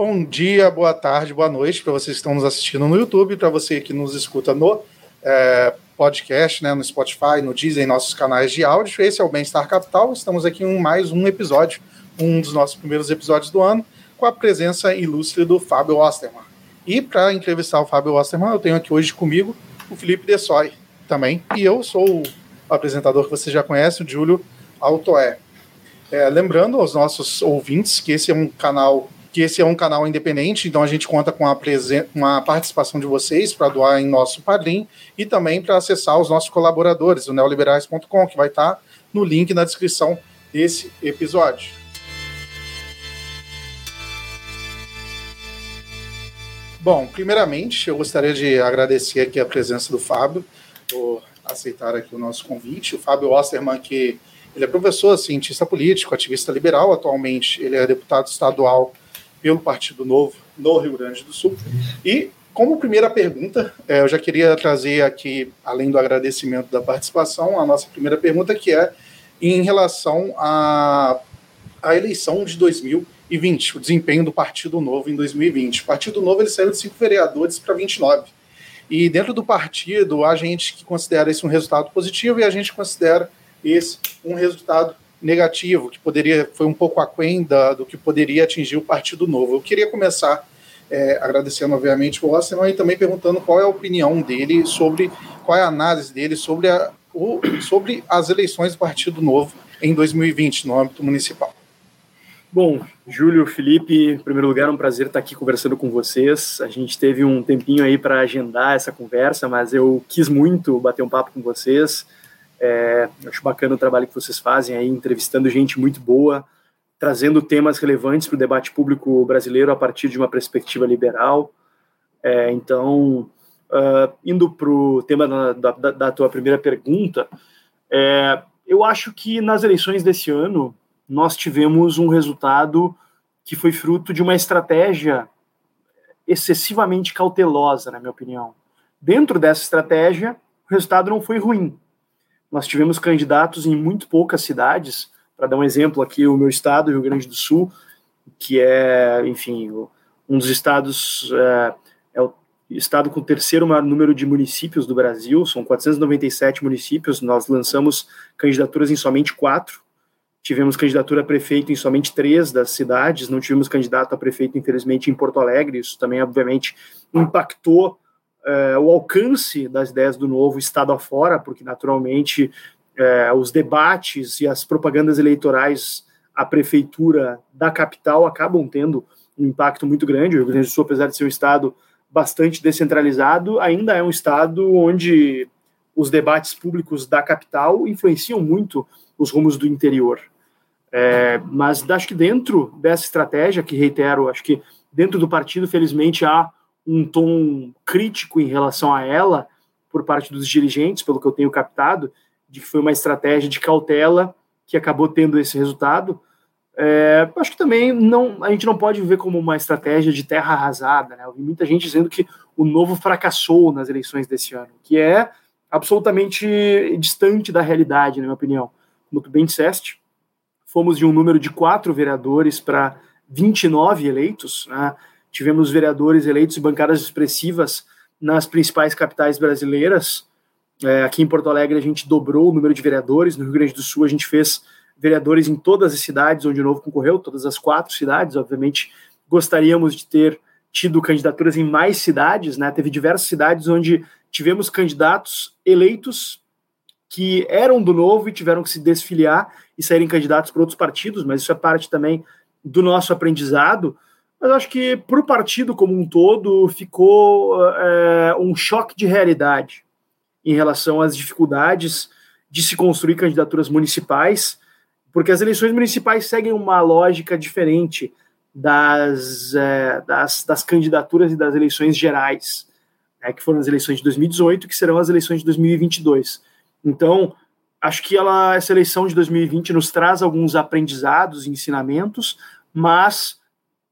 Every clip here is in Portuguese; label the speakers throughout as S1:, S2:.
S1: Bom dia, boa tarde, boa noite para vocês que estão nos assistindo no YouTube, para você que nos escuta no é, podcast, né, no Spotify, no Disney, nossos canais de áudio. Esse é o Bem-Estar Capital. Estamos aqui em mais um episódio, um dos nossos primeiros episódios do ano, com a presença ilustre do Fábio Osterman. E para entrevistar o Fábio Osterman, eu tenho aqui hoje comigo o Felipe Dessoy também. E eu sou o apresentador que você já conhece, o Júlio Altoé. É, lembrando aos nossos ouvintes que esse é um canal que esse é um canal independente, então a gente conta com a, com a participação de vocês para doar em nosso padrim e também para acessar os nossos colaboradores, o neoliberais.com, que vai estar tá no link na descrição desse episódio. Bom, primeiramente, eu gostaria de agradecer aqui a presença do Fábio, por aceitar aqui o nosso convite. O Fábio Osterman, que ele é professor, cientista político, ativista liberal, atualmente ele é deputado estadual pelo Partido Novo no Rio Grande do Sul. E, como primeira pergunta, é, eu já queria trazer aqui, além do agradecimento da participação, a nossa primeira pergunta, que é em relação à, à eleição de 2020, o desempenho do Partido Novo em 2020. O Partido Novo ele saiu de cinco vereadores para 29. E dentro do partido, há gente que considera isso um resultado positivo e a gente considera esse um resultado negativo, que poderia foi um pouco aquém da, do que poderia atingir o Partido Novo. Eu queria começar é, agradecendo, obviamente, o Osterman e também perguntando qual é a opinião dele sobre, qual é a análise dele sobre, a, o, sobre as eleições do Partido Novo em 2020, no âmbito municipal.
S2: Bom, Júlio, Felipe, em primeiro lugar, é um prazer estar aqui conversando com vocês. A gente teve um tempinho aí para agendar essa conversa, mas eu quis muito bater um papo com vocês. É, acho bacana o trabalho que vocês fazem aí, entrevistando gente muito boa, trazendo temas relevantes para o debate público brasileiro a partir de uma perspectiva liberal. É, então, uh, indo para o tema da, da, da, tua primeira pergunta, é, eu acho que nas eleições desse ano nós tivemos um resultado que foi fruto de uma estratégia excessivamente cautelosa, na minha opinião. Dentro dessa estratégia, o resultado não foi ruim, nós tivemos candidatos em muito poucas cidades, para dar um exemplo aqui, o meu estado, Rio Grande do Sul, que é, enfim, um dos estados, é, é o estado com o terceiro maior número de municípios do Brasil, são 497 municípios, nós lançamos candidaturas em somente quatro, tivemos candidatura a prefeito em somente três das cidades, não tivemos candidato a prefeito, infelizmente, em Porto Alegre, isso também, obviamente, impactou é, o alcance das ideias do novo estado afora, porque naturalmente é, os debates e as propagandas eleitorais à prefeitura da capital acabam tendo um impacto muito grande. O Rio Grande do Sul, apesar de ser um estado bastante descentralizado, ainda é um estado onde os debates públicos da capital influenciam muito os rumos do interior. É, mas acho que dentro dessa estratégia, que reitero, acho que dentro do partido, felizmente, há um tom crítico em relação a ela por parte dos dirigentes, pelo que eu tenho captado, de que foi uma estratégia de cautela que acabou tendo esse resultado. É, acho que também não, a gente não pode ver como uma estratégia de terra arrasada. Né? Eu vi muita gente dizendo que o novo fracassou nas eleições desse ano, que é absolutamente distante da realidade, na minha opinião. Como tu bem disseste, fomos de um número de quatro vereadores para 29 eleitos, né? Tivemos vereadores eleitos bancadas expressivas nas principais capitais brasileiras. É, aqui em Porto Alegre a gente dobrou o número de vereadores, no Rio Grande do Sul a gente fez vereadores em todas as cidades onde o Novo concorreu, todas as quatro cidades, obviamente gostaríamos de ter tido candidaturas em mais cidades, né? Teve diversas cidades onde tivemos candidatos eleitos que eram do Novo e tiveram que se desfiliar e saírem candidatos para outros partidos, mas isso é parte também do nosso aprendizado. Mas acho que para o partido como um todo ficou é, um choque de realidade em relação às dificuldades de se construir candidaturas municipais, porque as eleições municipais seguem uma lógica diferente das, é, das, das, candidaturas e das eleições gerais, né, que foram as eleições de 2018, que serão as eleições de 2022. Então, acho que ela, essa eleição de 2020 nos traz alguns aprendizados e ensinamentos, mas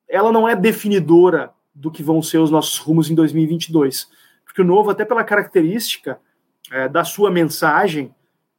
S2: ela não é definidora do que vão ser os nossos rumos em 2022. Porque o Novo, até pela característica é, da sua mensagem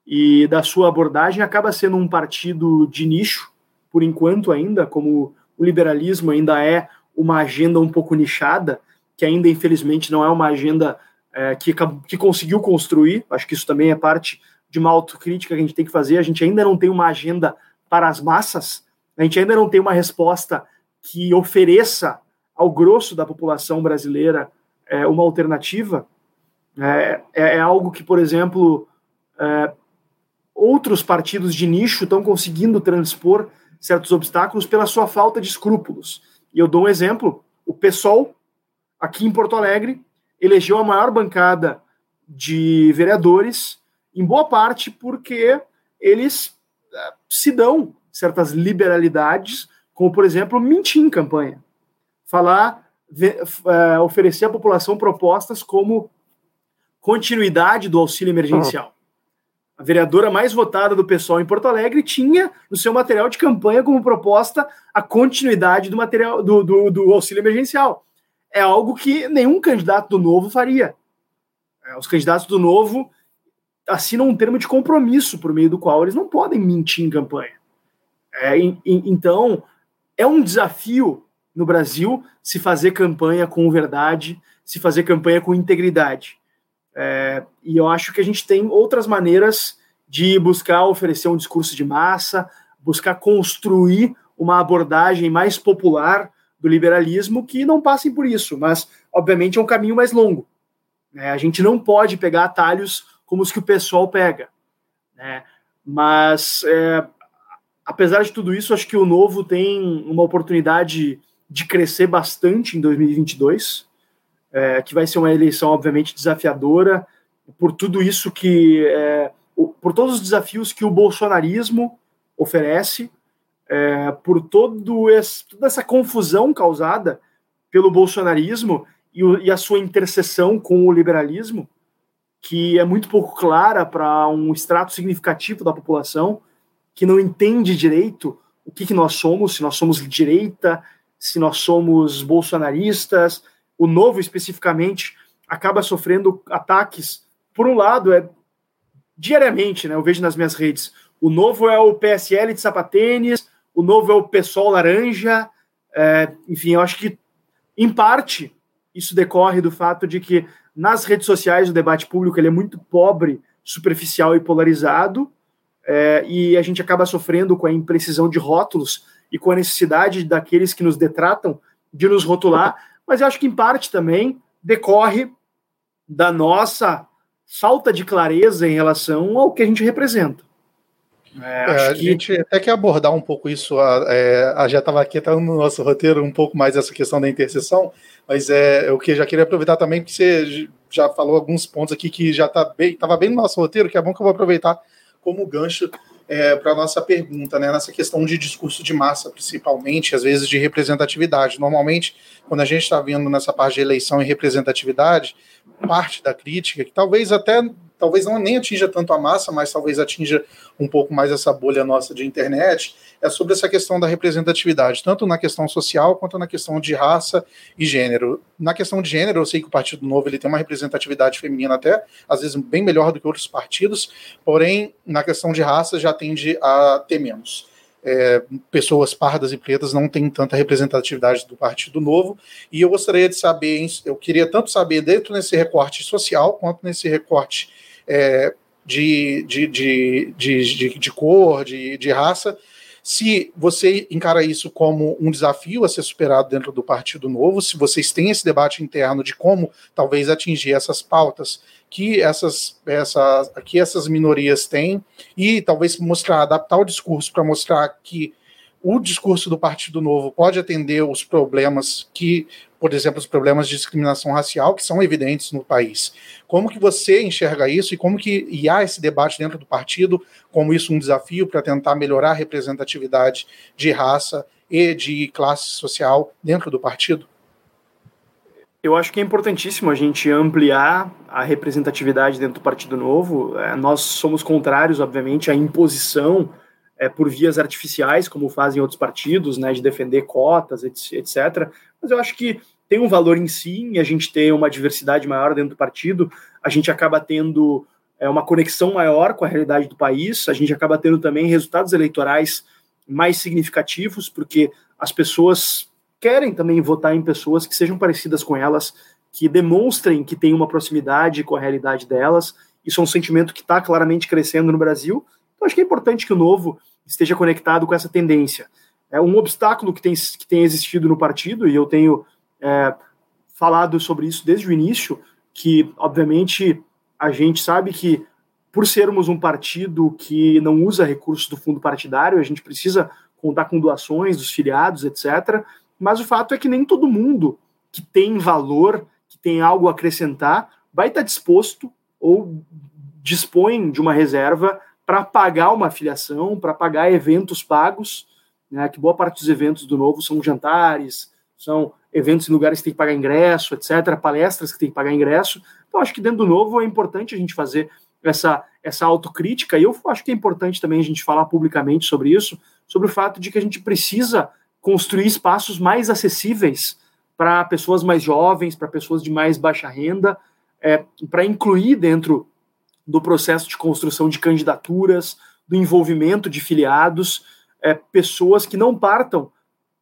S2: e da sua abordagem, acaba sendo um partido de nicho, por enquanto ainda, como o liberalismo ainda é uma agenda um pouco nichada, que ainda infelizmente não é uma agenda é, que, que conseguiu construir. Acho que isso também é parte de uma autocrítica que a gente tem que fazer. A gente ainda não tem uma agenda para as massas, a gente ainda não tem uma resposta que ofereça ao grosso da população brasileira é, uma alternativa. É, é, é algo que, por exemplo, é, outros partidos de nicho estão conseguindo transpor certos obstáculos pela sua falta de escrúpulos. E eu dou um exemplo: o PSOL, aqui em Porto Alegre, elegeu a maior bancada de vereadores, em boa parte porque eles eh, se dão certas liberalidades, como, por exemplo, mentir em campanha. Falar, uh, oferecer à população propostas como continuidade do auxílio emergencial a vereadora mais votada do pessoal em Porto Alegre, tinha no seu material de campanha como proposta a continuidade do material do, do, do auxílio emergencial. É algo que nenhum candidato do Novo faria. É, os candidatos do Novo assinam um termo de compromisso por meio do qual eles não podem mentir em campanha. É, então, é um desafio no Brasil se fazer campanha com verdade, se fazer campanha com integridade. É, e eu acho que a gente tem outras maneiras de buscar oferecer um discurso de massa, buscar construir uma abordagem mais popular do liberalismo que não passem por isso, mas obviamente é um caminho mais longo. Né? A gente não pode pegar atalhos como os que o pessoal pega. Né? Mas é, apesar de tudo isso, acho que o novo tem uma oportunidade de crescer bastante em 2022 é, que vai ser uma eleição, obviamente, desafiadora, por tudo isso que. É, por todos os desafios que o bolsonarismo oferece, é, por todo esse, toda essa confusão causada pelo bolsonarismo e, o, e, a sua interseção com o liberalismo, que é muito pouco clara para um extrato significativo da população que não entende direito o que, que nós somos, se nós somos direita, se nós somos bolsonaristas, o novo especificamente acaba sofrendo ataques. Por um lado, é diariamente, né? Eu vejo nas minhas redes. O novo é o PSL de sapatênis, o novo é o PSOL laranja. É, enfim, eu acho que, em parte, isso decorre do fato de que nas redes sociais o debate público ele é muito pobre, superficial e polarizado, é, e a gente acaba sofrendo com a imprecisão de rótulos e com a necessidade daqueles que nos detratam de nos rotular mas eu acho que em parte também decorre da nossa falta de clareza em relação ao que a gente representa.
S1: É, é, a que... gente até quer abordar um pouco isso, a, é, a já estava aqui tá no nosso roteiro um pouco mais essa questão da interseção, mas é o que já queria aproveitar também, porque você já falou alguns pontos aqui que já tá bem, estava bem no nosso roteiro, que é bom que eu vou aproveitar como gancho é, para a nossa pergunta, né, nessa questão de discurso de massa, principalmente, às vezes de representatividade. Normalmente, quando a gente está vendo nessa parte de eleição e representatividade, parte da crítica, que talvez até talvez não nem atinja tanto a massa, mas talvez atinja um pouco mais essa bolha nossa de internet, é sobre essa questão da representatividade, tanto na questão social quanto na questão de raça e gênero. Na questão de gênero, eu sei que o Partido Novo ele tem uma representatividade feminina até, às vezes bem melhor do que outros partidos, porém, na questão de raça já tende a ter menos. É, pessoas pardas e pretas não têm tanta representatividade do Partido Novo, e eu gostaria de saber, eu queria tanto saber dentro nesse recorte social, quanto nesse recorte é, de, de, de, de, de, cor, de, de raça, se você encara isso como um desafio a ser superado dentro do Partido Novo, se vocês têm esse debate interno de como talvez atingir essas pautas que essas, essa, que essas minorias têm, e talvez mostrar, adaptar o discurso para mostrar que o discurso do Partido Novo pode atender os problemas que por exemplo, os problemas de discriminação racial que são evidentes no país. Como que você enxerga isso e como que e há esse debate dentro do partido, como isso um desafio para tentar melhorar a representatividade de raça e de classe social dentro do partido?
S2: Eu acho que é importantíssimo a gente ampliar a representatividade dentro do Partido Novo. É, nós somos contrários, obviamente, à imposição é, por vias artificiais, como fazem outros partidos, né, de defender cotas, etc. Mas eu acho que tem um valor em si, e a gente ter uma diversidade maior dentro do partido, a gente acaba tendo é, uma conexão maior com a realidade do país, a gente acaba tendo também resultados eleitorais mais significativos, porque as pessoas querem também votar em pessoas que sejam parecidas com elas, que demonstrem que tem uma proximidade com a realidade delas. Isso é um sentimento que está claramente crescendo no Brasil. Então, acho que é importante que o novo esteja conectado com essa tendência. É um obstáculo que tem, que tem existido no partido, e eu tenho é, falado sobre isso desde o início, que, obviamente, a gente sabe que, por sermos um partido que não usa recursos do fundo partidário, a gente precisa contar com doações dos filiados, etc. Mas o fato é que nem todo mundo que tem valor, que tem algo a acrescentar, vai estar disposto ou dispõe de uma reserva para pagar uma afiliação, para pagar eventos pagos, né, que boa parte dos eventos do Novo são jantares, são eventos em lugares que tem que pagar ingresso, etc., palestras que tem que pagar ingresso. Então, acho que dentro do Novo é importante a gente fazer essa, essa autocrítica, e eu acho que é importante também a gente falar publicamente sobre isso, sobre o fato de que a gente precisa construir espaços mais acessíveis para pessoas mais jovens, para pessoas de mais baixa renda, é, para incluir dentro do processo de construção de candidaturas, do envolvimento de filiados, é, pessoas que não partam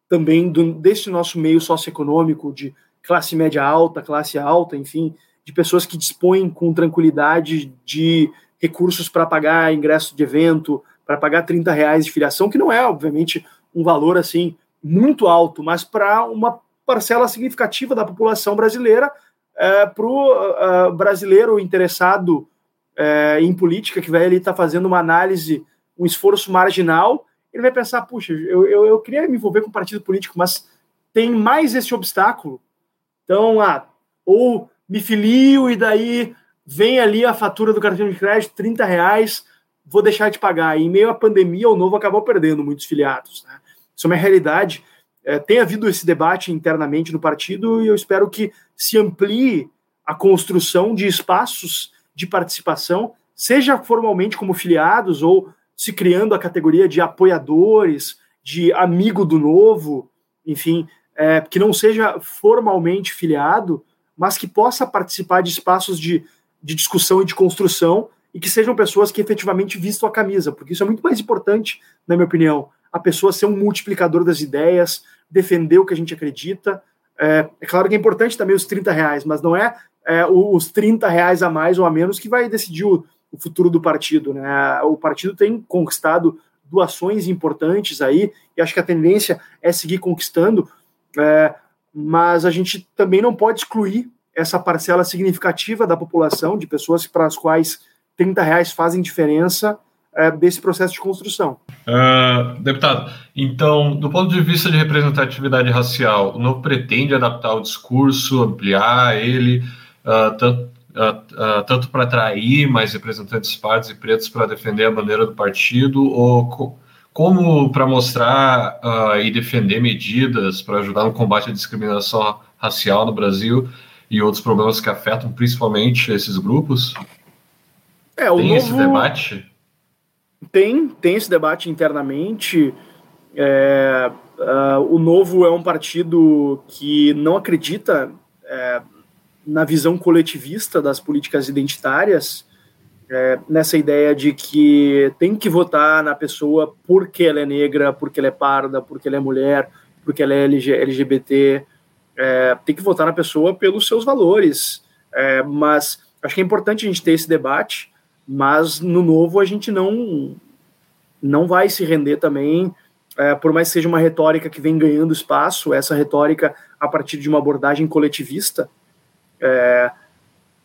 S2: também do, desse nosso meio socioeconômico de classe média alta, classe alta, enfim, de pessoas que dispõem com tranquilidade de recursos para pagar ingresso de evento, para pagar 30 reais de filiação, que não é, obviamente, um valor assim muito alto, mas para uma parcela significativa da população brasileira, é, para o uh, brasileiro interessado é, em política, que vai ali estar tá fazendo uma análise, um esforço marginal, ele vai pensar, puxa, eu, eu, eu queria me envolver com partido político, mas tem mais esse obstáculo. Então, ah, ou me filio e daí vem ali a fatura do cartão de crédito, 30 reais, vou deixar de pagar. E em meio à pandemia, o Novo acabou perdendo muitos filiados. Né? Isso é uma realidade. É, tem havido esse debate internamente no partido e eu espero que se amplie a construção de espaços de participação, seja formalmente como filiados ou se criando a categoria de apoiadores, de amigo do novo, enfim, é, que não seja formalmente filiado, mas que possa participar de espaços de, de discussão e de construção e que sejam pessoas que efetivamente vistam a camisa, porque isso é muito mais importante, na minha opinião, a pessoa ser um multiplicador das ideias, defender o que a gente acredita. É, é claro que é importante também os 30 reais, mas não é, é os 30 reais a mais ou a menos que vai decidir o, o futuro do partido. Né? O partido tem conquistado doações importantes aí, e acho que a tendência é seguir conquistando, é, mas a gente também não pode excluir essa parcela significativa da população, de pessoas para as quais 30 reais fazem diferença é, desse processo de construção.
S3: Uh, deputado, então, do ponto de vista de representatividade racial, o novo pretende adaptar o discurso, ampliar ele, uh, tanto uh, uh, tanto para atrair mais representantes pardos e pretos para defender a bandeira do partido, ou co como para mostrar e defender medidas para ajudar no combate à discriminação racial no Brasil e outros problemas que afetam principalmente esses grupos?
S2: É, tem novo... esse debate? Tem, tem esse debate internamente. É, uh, o Novo é um partido que não acredita é, na visão coletivista das políticas identitárias, é, nessa ideia de que tem que votar na pessoa porque ela é negra, porque ela é parda, porque ela é mulher, porque ela é LGBT, é, tem que votar na pessoa pelos seus valores. É, mas acho que é importante a gente ter esse debate, mas no novo a gente não não vai se render também, é, por mais que seja uma retórica que vem ganhando espaço, essa retórica a partir de uma abordagem coletivista, é,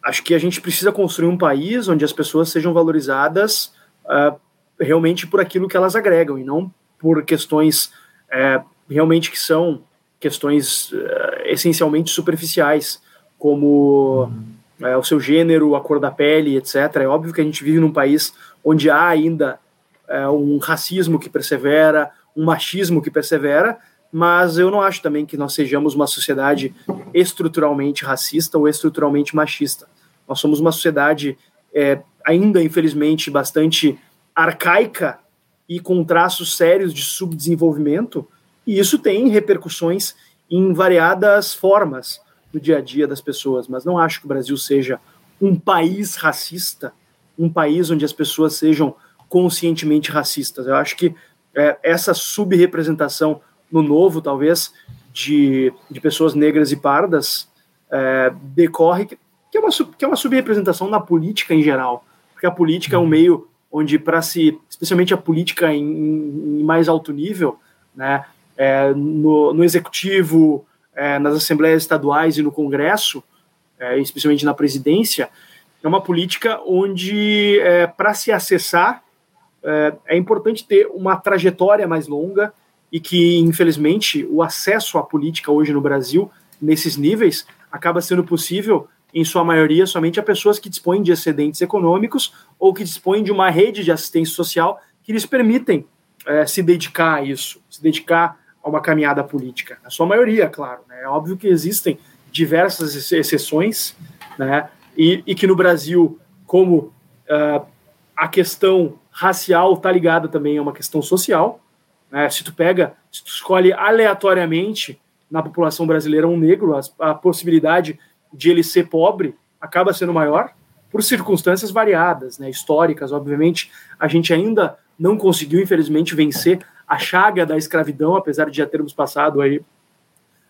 S2: acho que a gente precisa construir um país onde as pessoas sejam valorizadas uh, realmente por aquilo que elas agregam e não por questões é, realmente que são questões uh, essencialmente superficiais, como uhum. é, o seu gênero, a cor da pele, etc. É óbvio que a gente vive num país onde há ainda é, um racismo que persevera, um machismo que persevera, mas eu não acho também que nós sejamos uma sociedade estruturalmente racista ou estruturalmente machista. Nós somos uma sociedade é, ainda, infelizmente, bastante arcaica e com traços sérios de subdesenvolvimento, e isso tem repercussões em variadas formas no dia a dia das pessoas. Mas não acho que o Brasil seja um país racista, um país onde as pessoas sejam conscientemente racistas. Eu acho que é, essa subrepresentação no novo, talvez, de, de pessoas negras e pardas, é, decorre que, que, é uma, que é uma subrepresentação na política em geral. Porque a política é um meio onde, para se, especialmente a política em, em mais alto nível, né, é, no, no executivo, é, nas assembleias estaduais e no Congresso, é, especialmente na presidência, é uma política onde, é, para se acessar, é, é importante ter uma trajetória mais longa e que, infelizmente, o acesso à política hoje no Brasil, nesses níveis, acaba sendo possível, em sua maioria, somente a pessoas que dispõem de excedentes econômicos ou que dispõem de uma rede de assistência social que lhes permitem é, se dedicar a isso, se dedicar a uma caminhada política. A sua maioria, claro. Né? É óbvio que existem diversas exceções, né? e, e que no Brasil, como uh, a questão racial está ligada também a uma questão social, né? Se tu pega, se tu escolhe aleatoriamente na população brasileira um negro, a, a possibilidade de ele ser pobre acaba sendo maior por circunstâncias variadas, né, históricas, obviamente. A gente ainda não conseguiu, infelizmente, vencer a chaga da escravidão, apesar de já termos passado aí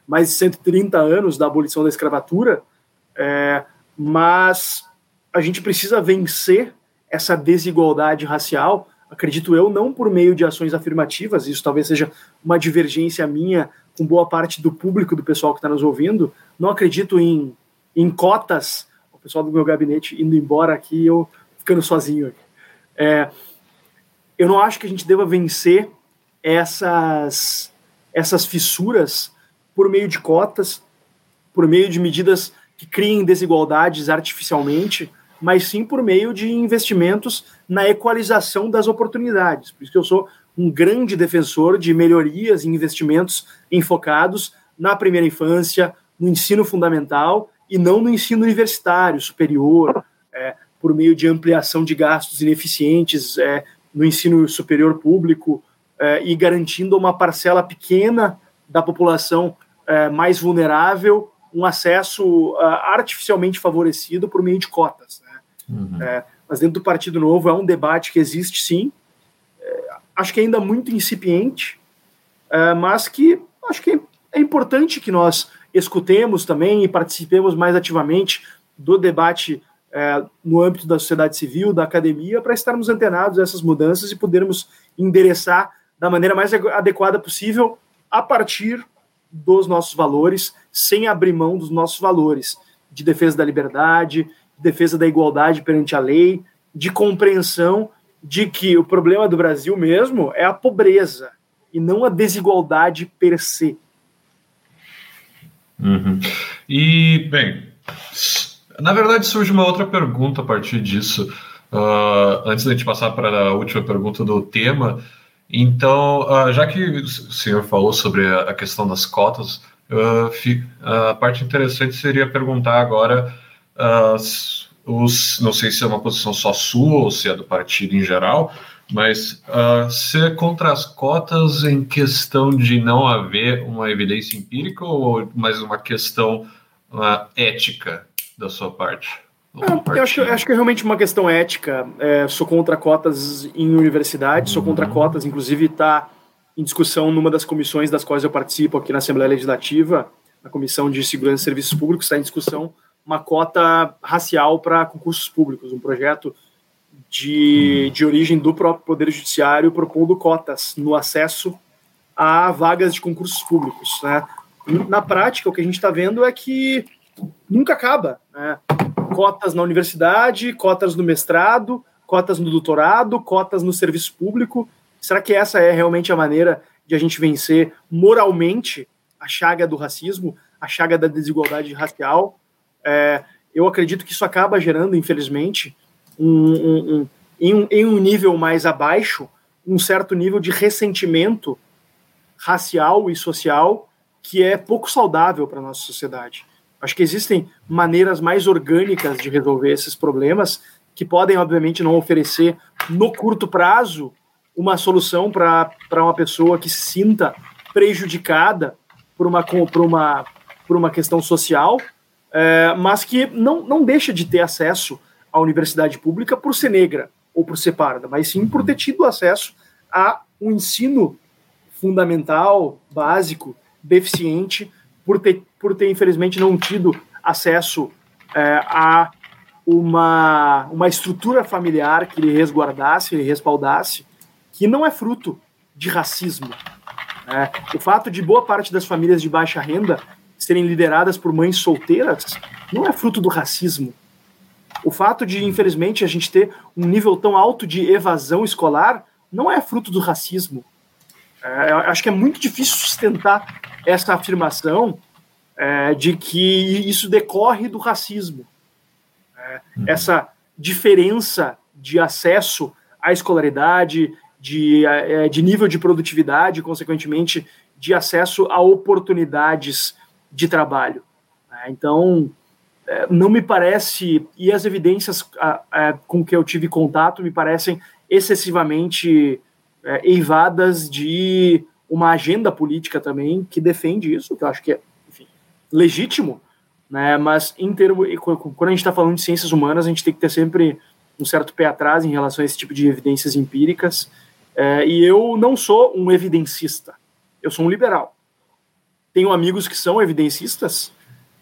S2: mais de 130 anos da abolição da escravatura, é, mas a gente precisa vencer essa desigualdade racial acredito eu, não por meio de ações afirmativas, isso talvez seja uma divergência minha com boa parte do público, do pessoal que está nos ouvindo, não acredito em, em cotas, o pessoal do meu gabinete indo embora aqui, eu ficando sozinho. É, eu não acho que a gente deva vencer essas, essas fissuras por meio de cotas, por meio de medidas que criem desigualdades artificialmente, mas sim por meio de investimentos na equalização das oportunidades. Por isso que eu sou um grande defensor de melhorias e investimentos enfocados na primeira infância, no ensino fundamental e não no ensino universitário superior, é, por meio de ampliação de gastos ineficientes é, no ensino superior público é, e garantindo uma parcela pequena da população é, mais vulnerável um acesso uh, artificialmente favorecido por meio de cotas. Né? Uhum. Mas dentro do Partido Novo é um debate que existe sim, é, acho que ainda muito incipiente, é, mas que acho que é importante que nós escutemos também e participemos mais ativamente do debate é, no âmbito da sociedade civil, da academia, para estarmos antenados a essas mudanças e podermos endereçar da maneira mais adequada possível a partir dos nossos valores, sem abrir mão dos nossos valores de defesa da liberdade, defesa da igualdade perante a lei, de compreensão de que o problema do Brasil mesmo é a pobreza e não a desigualdade per se.
S3: Uhum. E, bem, na verdade surge uma outra pergunta a partir disso. Uh, antes da gente passar para a última pergunta do tema, então, uh, já que o senhor falou sobre a, questão das cotas, uh, a parte interessante seria perguntar agora Uh, os, não sei se é uma posição só sua ou se é do partido em geral, mas uh, se é contra as cotas em questão de não haver uma evidência empírica ou mais uma questão uh, ética da sua parte?
S2: É, eu acho, acho, que é realmente uma questão ética. É, sou contra cotas em universidade, sou contra uhum. cotas, inclusive está em discussão numa das comissões das quais eu participo aqui na Assembleia Legislativa, a Comissão de Segurança e Serviços Públicos, está em discussão uma cota racial para concursos públicos, um projeto de, hum. de origem do próprio Poder Judiciário propondo cotas no acesso a vagas de concursos públicos. Né? Na prática, o que a gente está vendo é que nunca acaba. Né? Cotas na universidade, cotas no mestrado, cotas no doutorado, cotas no serviço público. Será que essa é realmente a maneira de a gente vencer moralmente a chaga do racismo, a chaga da desigualdade racial? É, eu acredito que isso acaba gerando, infelizmente, um, um, um, em, em um nível mais abaixo, um certo nível de ressentimento racial e social que é pouco saudável para a nossa sociedade. Acho que existem maneiras mais orgânicas de resolver esses problemas que podem, obviamente, não oferecer no curto prazo uma solução para uma pessoa que se sinta prejudicada por uma, por uma, por uma questão social, é, mas que não, não deixa de ter acesso à universidade pública por ser negra ou por ser parda, mas sim por ter tido acesso a um ensino fundamental, básico, deficiente, por ter, por ter infelizmente não tido acesso é, a uma, uma estrutura familiar que lhe resguardasse, lhe respaldasse, que não é fruto de racismo. É, o fato de boa parte das famílias de baixa renda serem lideradas por mães solteiras não é fruto do racismo. O fato de, infelizmente, a gente ter um nível tão alto de evasão escolar não é fruto do racismo. É, acho que é muito difícil sustentar essa afirmação é, de que isso decorre do racismo. É, essa diferença de acesso à escolaridade, de, é, de nível de produtividade, consequentemente, de acesso a oportunidades de trabalho. É, então, é, não me parece, e as evidências com que eu tive contato me parecem excessivamente é, eivadas de uma agenda política também que defende isso, que eu acho que é enfim, legítimo, né? mas em termo, quando a gente está falando de ciências humanas, a gente tem que ter sempre um certo pé atrás em relação a esse tipo de evidências empíricas, é, e eu não sou um evidencista, eu sou um liberal. Tenho amigos que são evidencistas,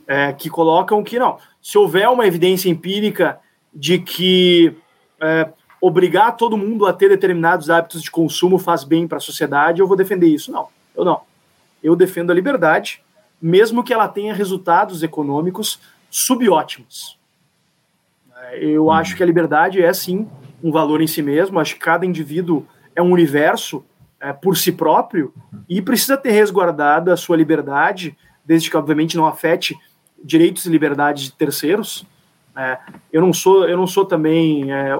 S2: é, que colocam que não, se houver uma evidência empírica de que é, obrigar todo mundo a ter determinados hábitos de consumo faz bem para a sociedade, eu vou defender isso. Não, eu não. Eu defendo a liberdade, mesmo que ela tenha resultados econômicos subótimos. Eu uhum. acho que a liberdade é sim um valor em si mesmo. Acho que cada indivíduo é um universo é, por si próprio e precisa ter resguardada a sua liberdade, desde que obviamente não afete direitos e liberdades de terceiros. É, eu não sou, eu não sou também é,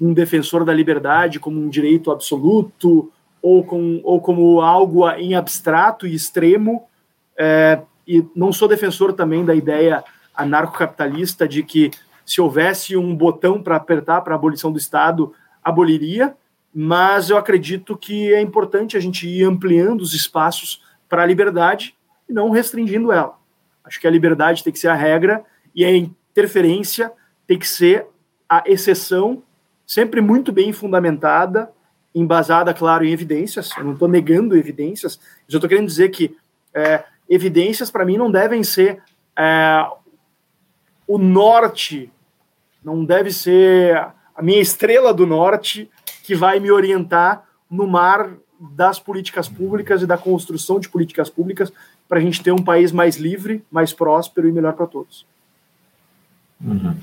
S2: um defensor da liberdade como um direito absoluto ou, com, ou como algo em abstrato e extremo. É, e não sou defensor também da ideia anarcocapitalista de que se houvesse um botão para apertar para a abolição do Estado, aboliria, mas eu acredito que é importante a gente ir ampliando os espaços para a liberdade e não restringindo ela. Acho que a liberdade tem que ser a regra e a interferência tem que ser a exceção sempre muito bem fundamentada, embasada, claro, em evidências. Eu não estou negando evidências, eu estou querendo dizer que é, evidências, para mim, não devem ser é, o norte, não deve ser a minha estrela do norte que vai me orientar no mar das políticas públicas e da construção de políticas públicas para a gente ter um país mais livre, mais próspero e melhor para todos.
S3: Uhum.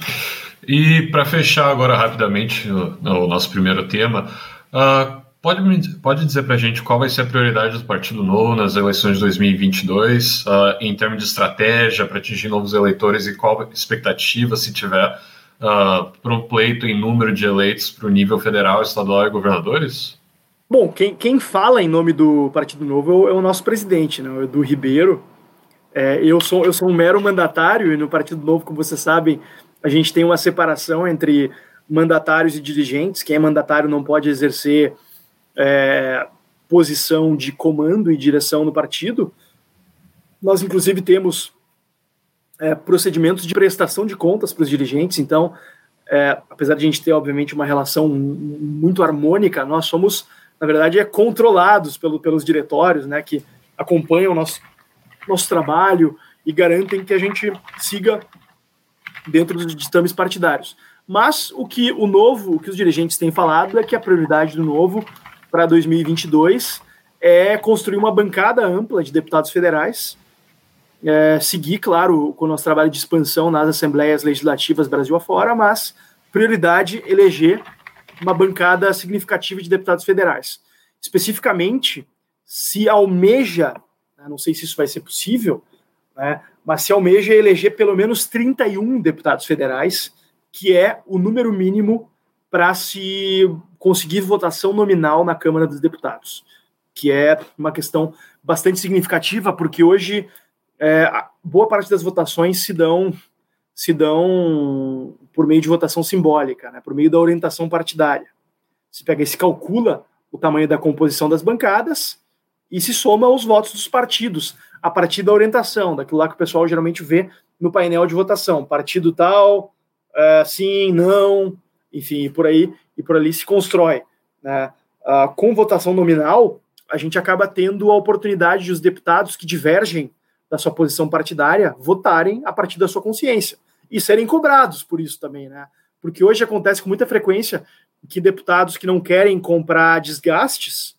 S3: E para fechar agora rapidamente o, o nosso primeiro tema, uh, pode, pode dizer para a gente qual vai ser a prioridade do Partido Novo nas eleições de 2022, uh, ah, em termos de estratégia para atingir novos eleitores e qual expectativa, se tiver, uh, para um pleito em número de eleitos para o nível federal, estadual e governadores?
S2: Bom, quem, quem fala em nome do Partido Novo é o, é o nosso presidente, né, o Edu Ribeiro. É, eu, sou, eu sou um mero mandatário e no Partido Novo, como vocês sabem, a gente tem uma separação entre mandatários e dirigentes. Quem é mandatário não pode exercer é, posição de comando e direção no partido. Nós, inclusive, temos é, procedimentos de prestação de contas para os dirigentes. Então, é, apesar de a gente ter, obviamente, uma relação muito harmônica, nós somos, na verdade, é, controlados pelo, pelos diretórios, né, que acompanham o nosso, nosso trabalho e garantem que a gente siga dentro dos ditames partidários. Mas o que o novo, o que os dirigentes têm falado é que a prioridade do novo para 2022 é construir uma bancada ampla de deputados federais, é, seguir, claro, com o nosso trabalho de expansão nas assembleias legislativas Brasil afora, mas prioridade eleger uma bancada significativa de deputados federais. Especificamente, se almeja, né, não sei se isso vai ser possível, né, mas se almeja eleger pelo menos 31 deputados federais, que é o número mínimo para se conseguir votação nominal na Câmara dos Deputados. que é uma questão bastante significativa, porque hoje é, boa parte das votações se dão se dão por meio de votação simbólica, né, por meio da orientação partidária. Se pega e se calcula o tamanho da composição das bancadas e se soma os votos dos partidos a partir da orientação, daquilo lá que o pessoal geralmente vê no painel de votação, partido tal, uh, sim, não, enfim, e por aí e por ali se constrói. Né? Uh, com votação nominal, a gente acaba tendo a oportunidade de os deputados que divergem da sua posição partidária votarem a partir da sua consciência e serem cobrados por isso também, né? Porque hoje acontece com muita frequência que deputados que não querem comprar desgastes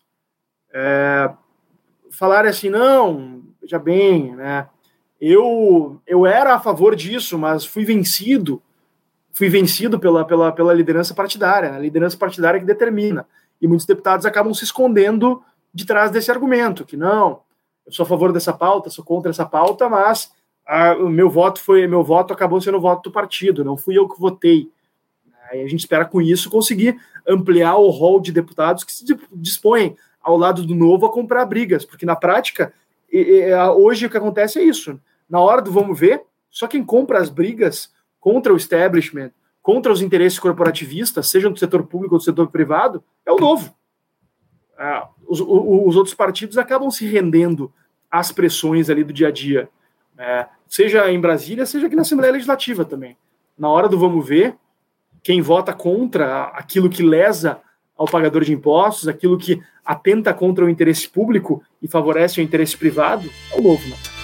S2: é, falarem assim, não, veja bem, né? Eu, eu era a favor disso, mas fui vencido, fui vencido pela, pela, pela liderança partidária, né? a liderança partidária que determina. E muitos deputados acabam se escondendo de trás desse argumento, que não, eu sou a favor dessa pauta, sou contra essa pauta, mas a, o meu voto foi, meu voto acabou sendo o voto do partido, não fui eu que votei. Aí a gente espera com isso conseguir ampliar o rol de deputados que se dispõem ao lado do novo a comprar brigas, porque na prática, hoje o que acontece é isso. Na hora do vamos ver, só quem compra as brigas contra o establishment, contra os interesses corporativistas, sejam do setor público ou do setor privado, é o novo. Ah, os, os, outros partidos acabam se rendendo às pressões ali do dia a dia, é, seja em Brasília, seja aqui na Assembleia Legislativa também. Na hora do vamos ver, quem vota contra aquilo que lesa ao pagador de impostos, aquilo que atenta contra o interesse público e favorece o interesse privado, é o novo. Né?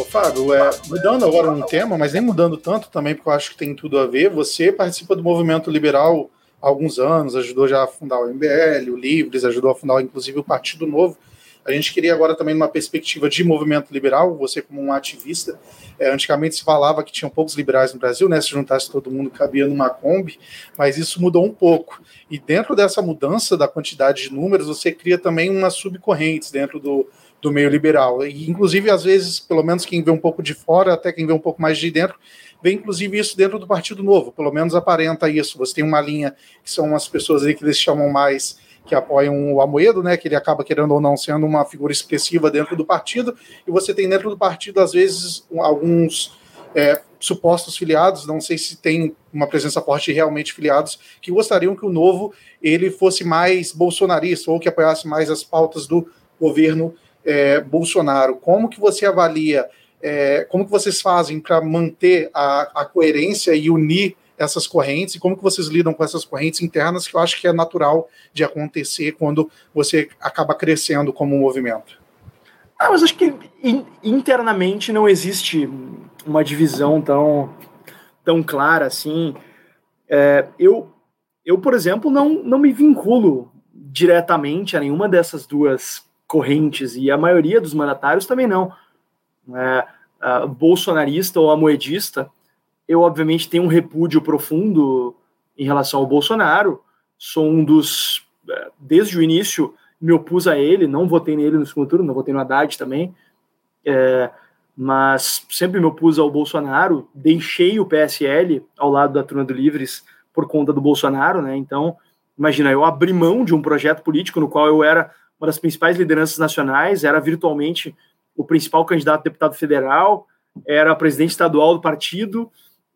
S1: Ô, Fábio, é, mudando agora um tema, mas nem mudando tanto também, porque eu acho que tem tudo a ver. Você participa do movimento liberal há alguns anos, ajudou já a fundar o MBL, o Livres, ajudou a fundar inclusive o Partido Novo. A gente queria agora também numa perspectiva de movimento liberal, você como um ativista, é, antigamente se falava que tinham poucos liberais no Brasil, né? Se juntasse todo mundo cabia numa Kombi, mas isso mudou um pouco. E dentro dessa mudança da quantidade de números, você cria também umas subcorrentes dentro do, do meio liberal. E, inclusive, às vezes, pelo menos quem vê um pouco de fora, até quem vê um pouco mais de dentro, vê inclusive isso dentro do Partido Novo, pelo menos aparenta isso. Você tem uma linha que são as pessoas que eles chamam mais que apoiam o Amoedo, né, que ele acaba querendo ou não sendo uma figura expressiva dentro do partido, e você tem dentro do partido, às vezes, alguns é, supostos filiados, não sei se tem uma presença forte realmente filiados, que gostariam que o novo ele fosse mais bolsonarista ou que apoiasse mais as pautas do governo é, Bolsonaro. Como que você avalia, é, como que vocês fazem para manter a, a, coerência e unir essas correntes e como que vocês lidam com essas correntes internas que eu acho que é natural de acontecer quando você acaba crescendo como movimento?
S2: Ah, mas acho que internamente não existe uma divisão tão, tão clara assim. É, eu, eu, por exemplo, não, não me vinculo diretamente a nenhuma dessas duas correntes, e a maioria dos mandatários também não. É, bolsonarista ou amoedista, eu obviamente tenho um repúdio profundo em relação ao Bolsonaro, sou um dos, é, desde o início, me opus a ele, não votei nele no segundo turno, não votei no Haddad também, é, mas sempre me opus ao Bolsonaro, deixei o PSL ao lado da turma do Livres por conta do Bolsonaro, né? Então, imagina, eu abri mão de um projeto político no qual eu era uma das principais lideranças nacionais, era virtualmente o principal candidato a deputado federal, era presidente estadual do partido,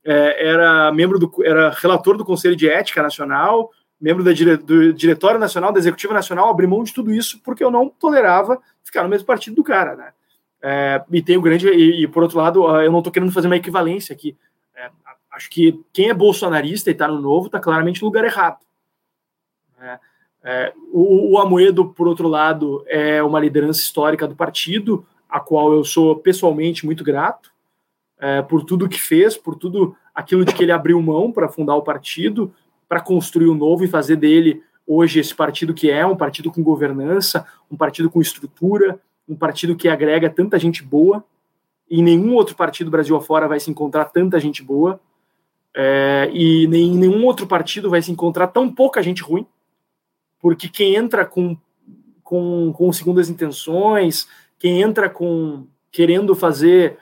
S2: é, era membro do, era relator do Conselho de Ética Nacional, membro da do Diretório Nacional, da Executiva Nacional, abri mão de tudo isso porque eu não tolerava ficar no mesmo partido do cara, né? É, e tenho grande e, e, por outro lado eu não estou querendo fazer uma equivalência aqui. É, acho que quem é bolsonarista e está no novo está claramente no lugar errado. É, é, o, o Amoedo, por outro lado, é uma liderança histórica do partido, a qual eu sou pessoalmente muito grato é, por tudo que fez, por tudo aquilo de que ele abriu mão para fundar o partido, para construir o novo e fazer dele hoje esse partido que é um partido com governança, um partido com estrutura, um partido que agrega tanta gente boa. E nenhum outro partido Brasil afora vai se encontrar tanta gente boa. É, e nem, nenhum outro partido vai se encontrar tão pouca gente ruim porque quem entra com, com, com segundas intenções, quem entra com querendo fazer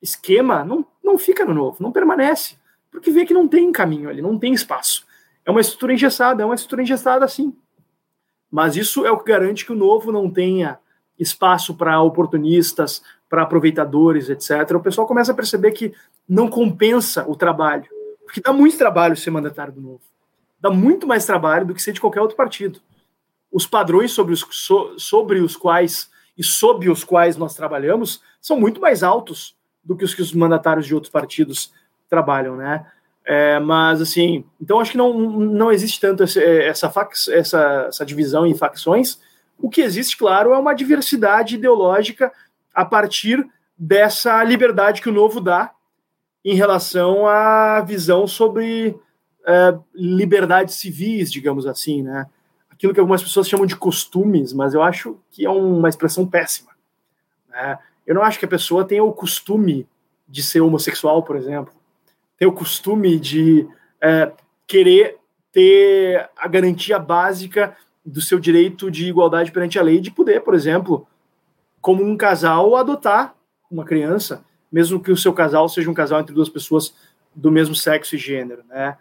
S2: esquema, não, não fica no novo, não permanece. porque vê que não tem caminho ali, não tem espaço. É uma estrutura engessada, é uma estrutura engessada sim. Mas isso é o que garante que o novo não tenha espaço para oportunistas, para aproveitadores, etc. O pessoal começa a perceber que não compensa o trabalho, porque dá muito trabalho ser mandatário do novo. Dá muito mais trabalho do que ser de qualquer outro partido. Os padrões sobre os, so, sobre os quais e sob os quais nós trabalhamos são muito mais altos do que os que os mandatários de outros partidos trabalham, né? É, mas assim, então acho que não, não existe tanto essa, essa, essa, essa divisão em facções. O que existe, claro, é uma diversidade ideológica a partir dessa liberdade que o novo dá em relação à visão sobre é, liberdades civis, digamos assim, né? Aquilo que algumas pessoas chamam de costumes, mas eu acho que é uma expressão péssima. Né? Eu não acho que a pessoa tenha o costume de ser homossexual, por exemplo tem o costume de é, querer ter a garantia básica do seu direito de igualdade perante a lei, de poder, por exemplo, como um casal, adotar uma criança, mesmo que o seu casal seja um casal entre duas pessoas do mesmo sexo e gênero, né?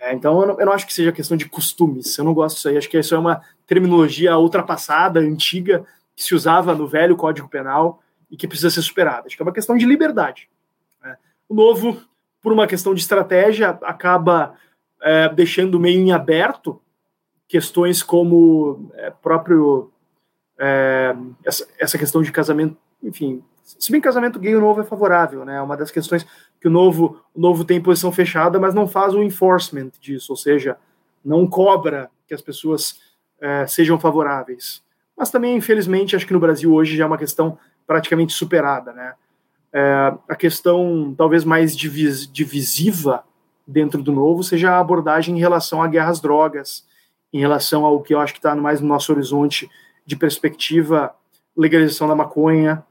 S2: É, então, eu não, eu não, acho que seja questão de costumes, eu não gosto disso aí, acho que isso é uma terminologia ultrapassada, antiga, que se usava no velho Código Penal e que precisa ser superada. Acho que é uma questão de liberdade. Né? O novo por uma questão de estratégia, acaba é, deixando meio em aberto questões como é, próprio é, essa, essa questão de casamento, enfim, se bem casamento gay o novo é favorável, né? Uma das questões que o novo, o novo tem posição fechada, mas não faz o enforcement disso, ou seja, não cobra que as pessoas é, sejam favoráveis. Mas também, infelizmente, acho que no Brasil hoje já é uma questão praticamente superada, né? É, a questão talvez mais divis, divisiva dentro do novo seja a abordagem em relação à guerra às drogas, em relação ao que eu acho que está mais no nosso horizonte de perspectiva, legalização da maconha,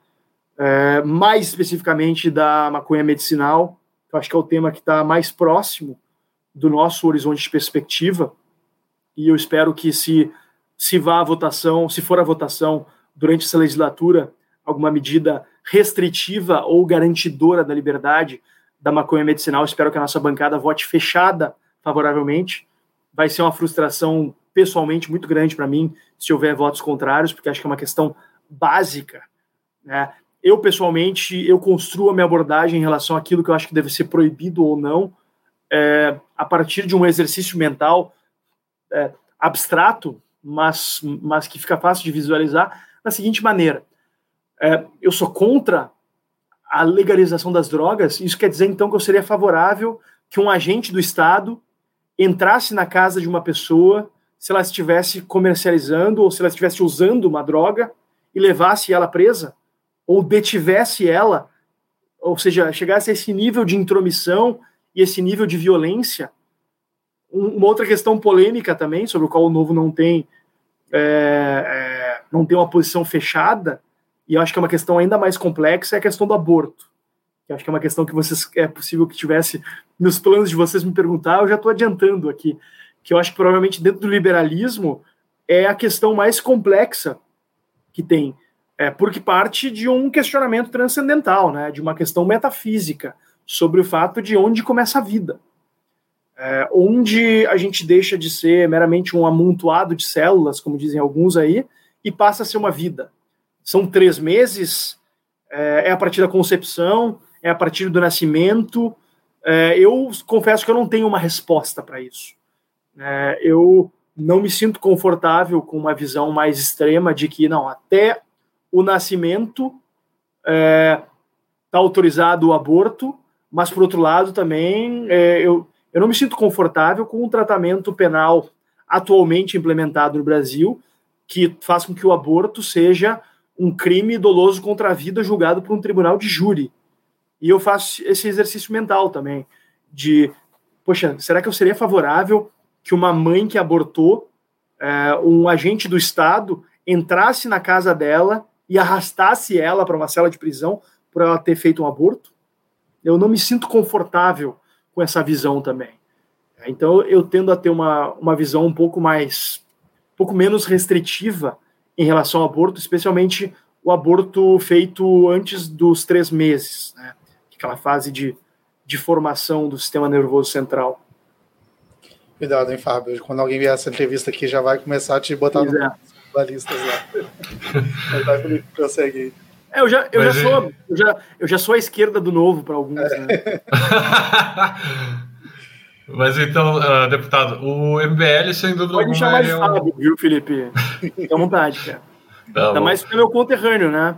S2: é, mais especificamente da maconha medicinal, que eu acho que é o tema que está mais próximo do nosso horizonte de perspectiva, e eu espero que se, se vá à votação, se for a votação durante essa legislatura, alguma medida restritiva ou garantidora da liberdade da maconha medicinal. Espero que a nossa bancada vote fechada favoravelmente. Vai ser uma frustração pessoalmente muito grande para mim se houver votos contrários, porque acho que é uma questão básica. Né? Eu, pessoalmente, eu construo a minha abordagem em relação àquilo que eu acho que deve ser proibido ou não é, a partir de um exercício mental é, abstrato, mas, mas que fica fácil de visualizar, da seguinte maneira. É, eu sou contra a legalização das drogas, isso quer dizer então que eu seria favorável que um agente do Estado entrasse na casa de uma pessoa se ela estivesse comercializando ou se ela estivesse usando uma droga e levasse ela presa ou detivesse ela, ou seja, chegasse a esse nível de intromissão e esse nível de violência. Uma outra questão polêmica também, sobre o qual o Novo não tem, é, é, não tem uma posição fechada, e eu acho que é uma questão ainda mais complexa, é a questão do aborto. Eu acho que é uma questão que vocês é possível que tivesse nos planos de vocês me perguntar, eu já estou adiantando aqui, que eu acho que provavelmente dentro do liberalismo é a questão mais complexa que tem, é, porque parte de um questionamento transcendental, né, de uma questão metafísica sobre o fato de onde começa a vida. É, onde a gente deixa de ser meramente um amontoado de células, como dizem alguns aí, e passa a ser uma vida são três meses, é, é, a partir da concepção, é a partir do nascimento. É, eu confesso que eu não tenho uma resposta para isso. É, eu não me sinto confortável com uma visão mais extrema de que, não, até o nascimento está é, autorizado o aborto, mas, por outro lado, também é, eu, eu não me sinto confortável com o tratamento penal atualmente implementado no Brasil, que faz com que o aborto seja um crime doloso contra a vida julgado por um tribunal de júri. E eu faço esse exercício mental também, de, poxa, será que eu seria favorável que uma mãe que abortou, é, um agente do Estado, entrasse na casa dela e arrastasse ela para uma cela de prisão por ela ter feito um aborto? Eu não me sinto confortável com essa visão também. Então eu tendo a ter uma, uma visão um pouco mais, um pouco menos restritiva em relação ao aborto, especialmente o aborto feito antes dos três meses, né? aquela fase de, de formação do sistema nervoso central.
S1: Cuidado, hein, Fábio? Quando alguém vier essa entrevista aqui, já vai começar a te botar pois no é. Balistas lá. Mas vai, Felipe, consegue
S2: É, eu já, eu já sou, eu já, eu já sou a esquerda do novo para alguns. É. Né?
S3: Mas então, uh, deputado, o MBL, sem dúvida
S2: Pode alguma. Pode me chamar de é Fábio, um... viu, Felipe? Fique à vontade, cara. Tá Ainda mais que é meu conterrâneo, né?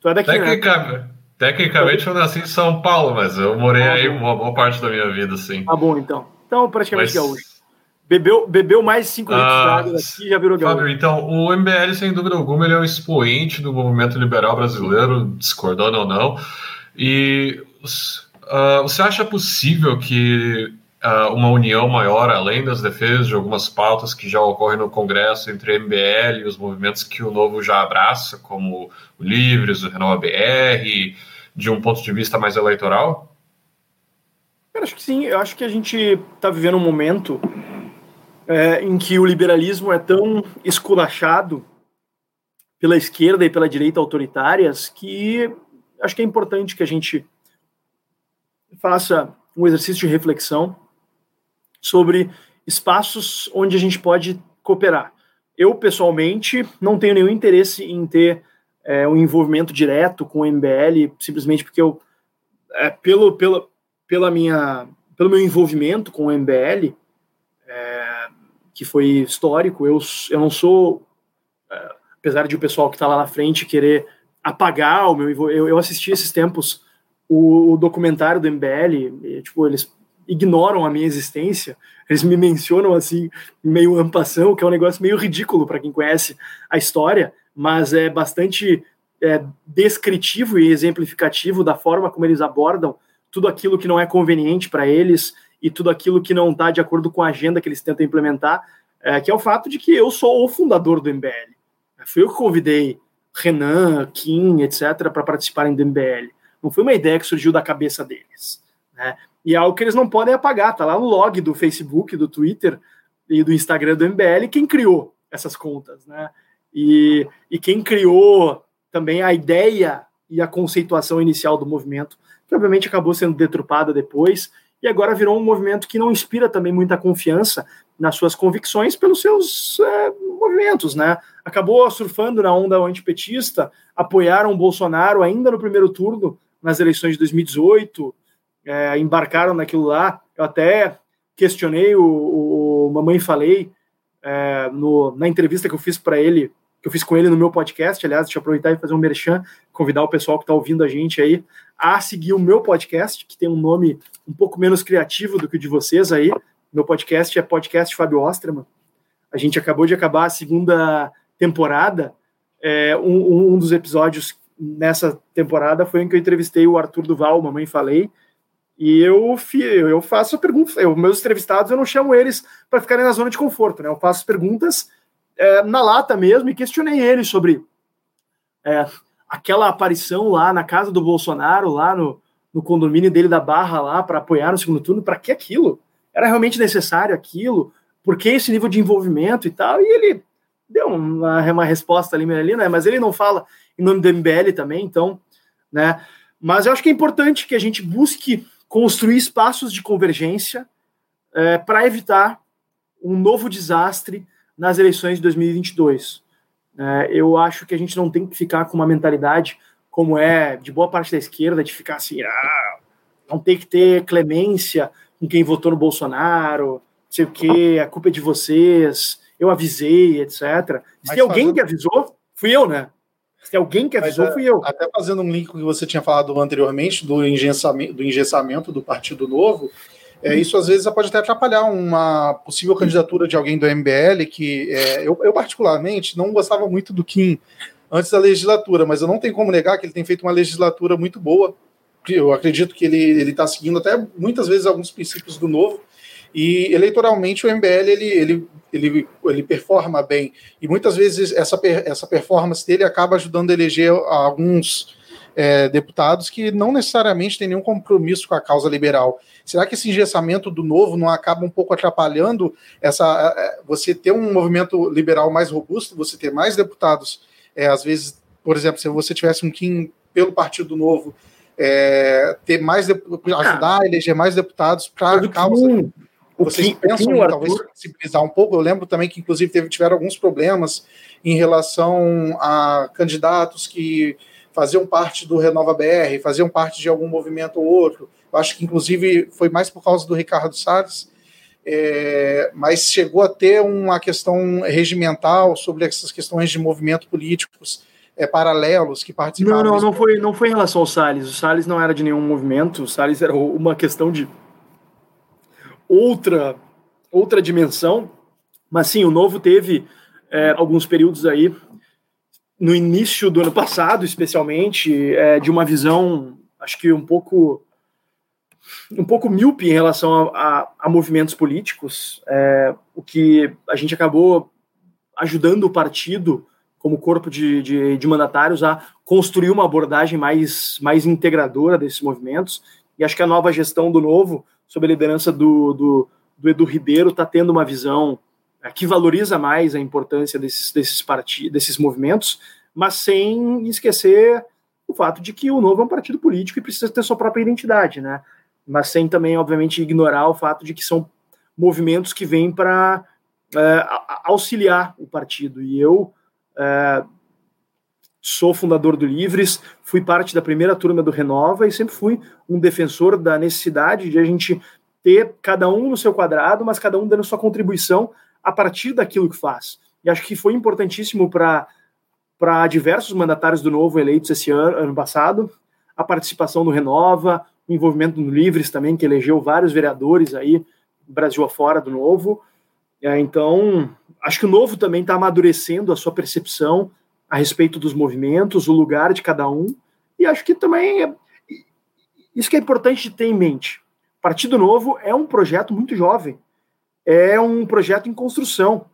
S3: Tu é daqui, Tecnica... né? Tecnicamente eu nasci em São Paulo, mas eu morei ah, aí uma boa parte da minha vida, sim.
S2: Tá bom, então. Então, praticamente mas... gaúcho. Bebeu, bebeu mais de 5 litros ah, de água daqui e já virou gaúcho. Fábio,
S3: então, o MBL, sem dúvida alguma, ele é um expoente do movimento liberal brasileiro, discordando ou não. E uh, você acha possível que uh, uma união maior, além das defesas de algumas pautas que já ocorrem no Congresso entre MBL e os movimentos que o Novo já abraça, como o Livres, o Renova BR, de um ponto de vista mais eleitoral?
S2: Eu acho que sim. Eu acho que a gente está vivendo um momento é, em que o liberalismo é tão esculachado pela esquerda e pela direita autoritárias que acho que é importante que a gente faça um exercício de reflexão sobre espaços onde a gente pode cooperar. Eu, pessoalmente, não tenho nenhum interesse em ter é, um envolvimento direto com o MBL, simplesmente porque eu, é, pelo, pelo, pela minha, pelo meu envolvimento com o MBL, é, que foi histórico, eu, eu não sou, é, apesar de o pessoal que está lá na frente querer apagar o meu eu, eu assisti esses tempos o, o documentário do MBL, e, tipo, eles ignoram a minha existência, eles me mencionam assim, meio ampação, que é um negócio meio ridículo para quem conhece a história, mas é bastante é, descritivo e exemplificativo da forma como eles abordam tudo aquilo que não é conveniente para eles e tudo aquilo que não está de acordo com a agenda que eles tentam implementar, é, que é o fato de que eu sou o fundador do MBL. Fui eu que convidei Renan, Kim, etc., para participarem do MBL. Não foi uma ideia que surgiu da cabeça deles. Né? E é algo que eles não podem apagar, tá lá no log do Facebook, do Twitter e do Instagram do MBL quem criou essas contas, né? E, e quem criou também a ideia e a conceituação inicial do movimento, que obviamente acabou sendo detrupada depois, e agora virou um movimento que não inspira também muita confiança nas suas convicções pelos seus é, movimentos, né? Acabou surfando na onda antipetista, apoiaram o Bolsonaro ainda no primeiro turno nas eleições de 2018, é, embarcaram naquilo lá. Eu até questionei o, o Mamãe Falei é, no, na entrevista que eu fiz para ele, que eu fiz com ele no meu podcast. Aliás, deixa eu aproveitar e fazer um merchan, convidar o pessoal que está ouvindo a gente aí a seguir o meu podcast, que tem um nome um pouco menos criativo do que o de vocês aí. Meu podcast é Podcast Fábio Osterman. A gente acabou de acabar a segunda temporada. É, um, um dos episódios nessa temporada foi em que eu entrevistei o Arthur Duval, Mamãe Falei, e eu, eu faço a pergunta, eu, meus entrevistados, eu não chamo eles para ficarem na zona de conforto, né? Eu faço perguntas é, na lata mesmo e questionei eles sobre é, aquela aparição lá na casa do Bolsonaro, lá no, no condomínio dele da Barra, lá para apoiar no segundo turno. Para que aquilo? Era realmente necessário aquilo? Por que esse nível de envolvimento e tal? E ele deu uma, uma resposta ali, ali, né? Mas ele não fala em nome do MBL também, então, né? Mas eu acho que é importante que a gente busque construir espaços de convergência é, para evitar um novo desastre nas eleições de 2022. É, eu acho que a gente não tem que ficar com uma mentalidade como é de boa parte da esquerda, de ficar assim, ah, não tem que ter clemência com quem votou no Bolsonaro, não sei o que, a culpa é de vocês, eu avisei, etc. Se tem alguém fazendo... que avisou, fui eu, né? Se alguém que avisou, Mas, fui eu.
S1: Até fazendo um link que você tinha falado anteriormente do engessamento do, engessamento do Partido Novo, é, isso às vezes pode até atrapalhar uma possível candidatura de alguém do MBL, que é, eu, eu, particularmente não gostava muito do Kim antes da legislatura, mas eu não tenho como negar que ele tem feito uma legislatura muito boa. Eu acredito que ele está seguindo até muitas vezes alguns princípios do novo. E eleitoralmente o MBL ele, ele, ele, ele performa bem. E muitas vezes essa, essa performance dele acaba ajudando a eleger alguns é, deputados que não necessariamente têm nenhum compromisso com a causa liberal. Será que esse engessamento do novo não acaba um pouco atrapalhando essa é, você ter um movimento liberal mais robusto, você ter mais deputados, é, às vezes, por exemplo, se você tivesse um Kim pelo Partido Novo é, ter mais ajudar ah, a eleger mais deputados para a causa. Um, Vocês pensam em talvez sensibilizar um pouco? Eu lembro também que, inclusive, teve, tiveram alguns problemas em relação a candidatos que faziam parte do Renova BR, faziam parte de algum movimento ou outro. Eu acho que, inclusive, foi mais por causa do Ricardo Salles, é, mas chegou a ter uma questão regimental sobre essas questões de movimento políticos é, paralelos que participavam.
S2: Não, não, não foi, não foi em relação ao Salles. O Salles não era de nenhum movimento, o Salles era uma questão de outra, outra dimensão. Mas sim, o Novo teve é, alguns períodos aí, no início do ano passado, especialmente, é, de uma visão, acho que um pouco um pouco míope em relação a, a, a movimentos políticos, é, o que a gente acabou ajudando o partido como corpo de, de, de, mandatários a construir uma abordagem mais, mais integradora desses movimentos. E acho que a nova gestão do Novo, sob a liderança do, do, do Edu Ribeiro, está tendo uma visão que valoriza mais a importância desses, desses, partidos, desses movimentos, mas sem esquecer o fato de que o Novo é um partido político e precisa ter sua própria identidade, né? Mas sem também, obviamente, ignorar o fato de que são movimentos que vêm para é, auxiliar o partido. E eu é, sou fundador do Livres, fui parte da primeira turma do Renova e sempre fui um defensor da necessidade de a gente ter cada um no seu quadrado, mas cada um dando sua contribuição a partir daquilo que faz. E acho que foi importantíssimo para diversos mandatários do Novo eleitos esse ano, ano passado, a participação no Renova, o envolvimento no Livres também, que elegeu vários vereadores aí, Brasil afora do Novo. É, então, acho que o novo também está amadurecendo a sua percepção a respeito dos movimentos, o lugar de cada um, e acho que também é, isso que é importante ter em mente. Partido Novo é um projeto muito jovem, é um projeto em construção.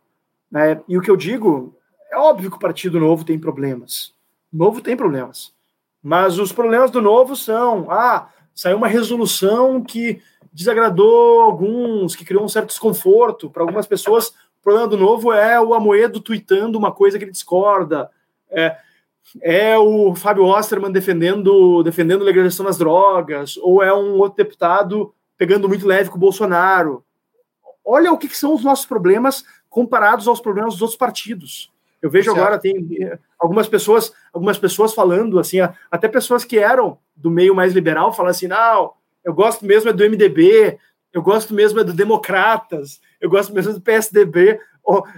S2: Né? E o que eu digo, é óbvio que o Partido Novo tem problemas. O Novo tem problemas. Mas os problemas do Novo são: ah, saiu uma resolução que desagradou alguns, que criou um certo desconforto para algumas pessoas problema do novo é o Amoedo tweetando uma coisa que ele discorda. É, é o Fábio Osterman defendendo, defendendo legalização das drogas, ou é um outro deputado pegando muito leve com o Bolsonaro. Olha o que, que são os nossos problemas comparados aos problemas dos outros partidos. Eu vejo certo. agora tem eh, algumas pessoas, algumas pessoas falando assim, até pessoas que eram do meio mais liberal falando assim, não, eu gosto mesmo é do MDB, eu gosto mesmo é do Democratas, eu gosto mesmo do PSDB.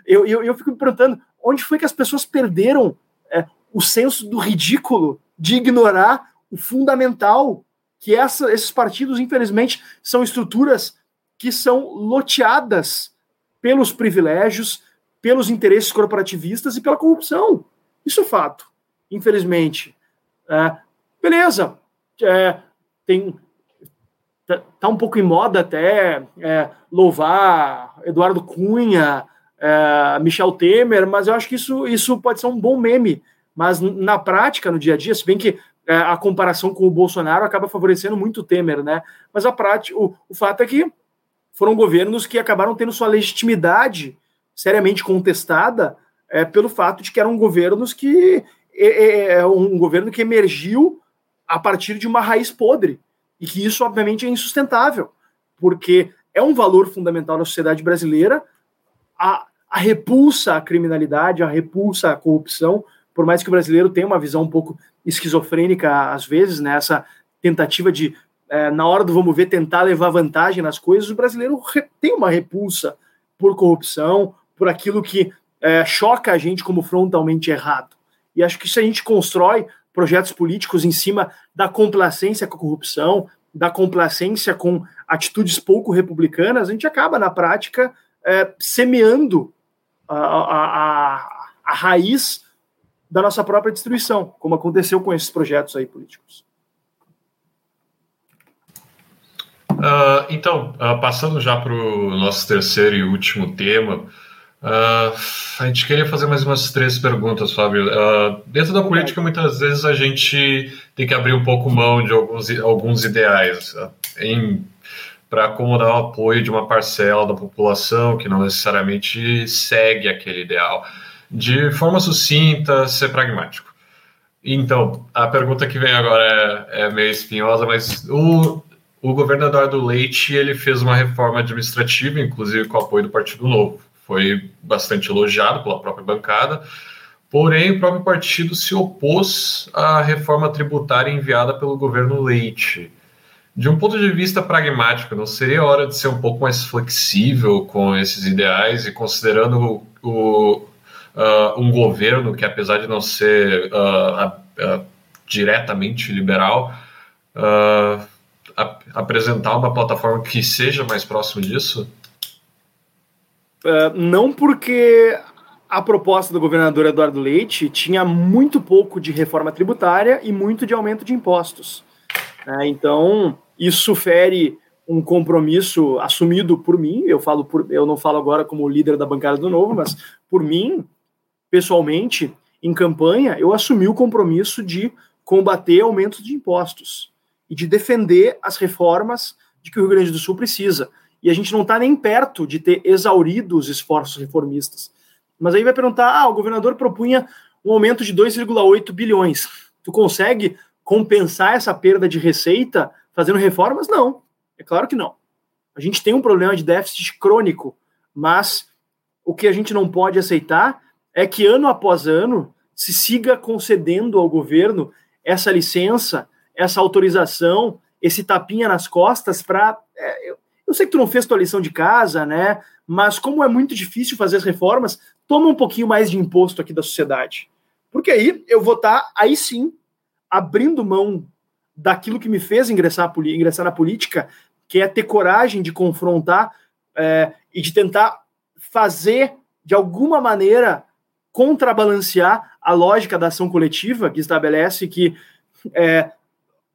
S2: Eu, eu, eu fico me perguntando onde foi que as pessoas perderam é, o senso do ridículo de ignorar o fundamental que essa, esses partidos, infelizmente, são estruturas que são loteadas pelos privilégios, pelos interesses corporativistas e pela corrupção. Isso é fato, infelizmente. É, beleza, é, tem tá, tá, um pouco em moda até é, louvar Eduardo Cunha, é, Michel Temer, mas eu acho que isso, isso pode ser um bom meme. Mas na prática, no dia a dia, se bem que é, a comparação com o Bolsonaro acaba favorecendo muito o Temer, né? Mas a prática, o, o fato é que foram governos que acabaram tendo sua legitimidade seriamente contestada é, pelo fato de que eram governos que é, é, é um governo que emergiu a partir de uma raiz podre e que isso, obviamente, é insustentável, porque é um valor fundamental da sociedade brasileira a, a repulsa à criminalidade, a repulsa à corrupção, por mais que o brasileiro tenha uma visão um pouco esquizofrênica, às vezes, nessa né, tentativa de, é, na hora do vamos ver, tentar levar vantagem nas coisas, o brasileiro tem uma repulsa por corrupção, por aquilo que é, choca a gente como frontalmente errado. E acho que se a gente constrói projetos políticos em cima da complacência com a corrupção, da complacência com atitudes pouco republicanas, a gente acaba, na prática, é, semeando a, a, a, a raiz da nossa própria destruição, como aconteceu com esses projetos aí políticos.
S3: Uh, então, uh, passando já para o nosso terceiro e último tema, Uh, a gente queria fazer mais umas três perguntas, Fábio. Dentro da política, muitas vezes a gente tem que abrir um pouco mão de alguns, alguns ideais para acomodar o apoio de uma parcela da população que não necessariamente segue aquele ideal. De forma sucinta, ser pragmático. Então, a pergunta que vem agora é, é meio espinhosa, mas o, o governador Eduardo Leite ele fez uma reforma administrativa, inclusive com o apoio do Partido Novo. Foi bastante elogiado pela própria bancada, porém o próprio partido se opôs à reforma tributária enviada pelo governo Leite. De um ponto de vista pragmático, não seria hora de ser um pouco mais flexível com esses ideais e considerando o, o uh, um governo que, apesar de não ser uh, uh, diretamente liberal, ap apresentar uma plataforma que seja mais próximo disso?
S2: não porque a proposta do governador Eduardo Leite tinha muito pouco de reforma tributária e muito de aumento de impostos. Né? Então, isso fere um compromisso assumido por mim. Eu falo por, eu não falo agora como líder da bancada do Novo, mas por mim, pessoalmente, em campanha, eu assumi o compromisso de combater aumentos de impostos e de defender as reformas de que o Rio Grande do Sul precisa. E a gente não está nem perto de ter exaurido os esforços reformistas. Mas aí vai perguntar: ah, o governador propunha um aumento de 2,8 bilhões. Tu consegue compensar essa perda de receita fazendo reformas? Não, é claro que não. A gente tem um problema de déficit crônico, mas o que a gente não pode aceitar é que ano após ano se siga concedendo ao governo essa licença, essa autorização, esse tapinha nas costas para. É, eu, eu sei que tu não fez tua lição de casa, né? Mas como é muito difícil fazer as reformas, toma um pouquinho mais de imposto aqui da sociedade. Porque aí eu vou estar, tá, aí sim, abrindo mão daquilo que me fez ingressar, ingressar na política, que é ter coragem de confrontar é, e de tentar fazer, de alguma maneira, contrabalancear a lógica da ação coletiva, que estabelece que é,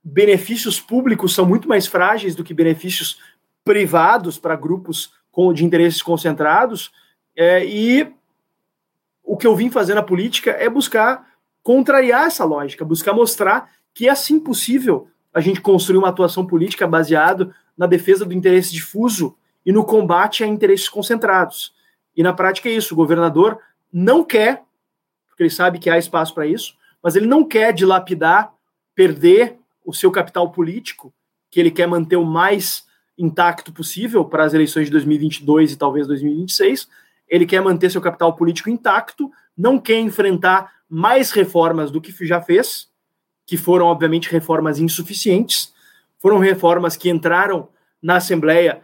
S2: benefícios públicos são muito mais frágeis do que benefícios privados para grupos de interesses concentrados. É, e o que eu vim fazer na política é buscar contrariar essa lógica, buscar mostrar que é sim possível a gente construir uma atuação política baseado na defesa do interesse difuso e no combate a interesses concentrados. E na prática é isso, o governador não quer, porque ele sabe que há espaço para isso, mas ele não quer dilapidar, perder o seu capital político, que ele quer manter o mais intacto possível para as eleições de 2022 e talvez 2026. Ele quer manter seu capital político intacto, não quer enfrentar mais reformas do que já fez, que foram, obviamente, reformas insuficientes, foram reformas que entraram na Assembleia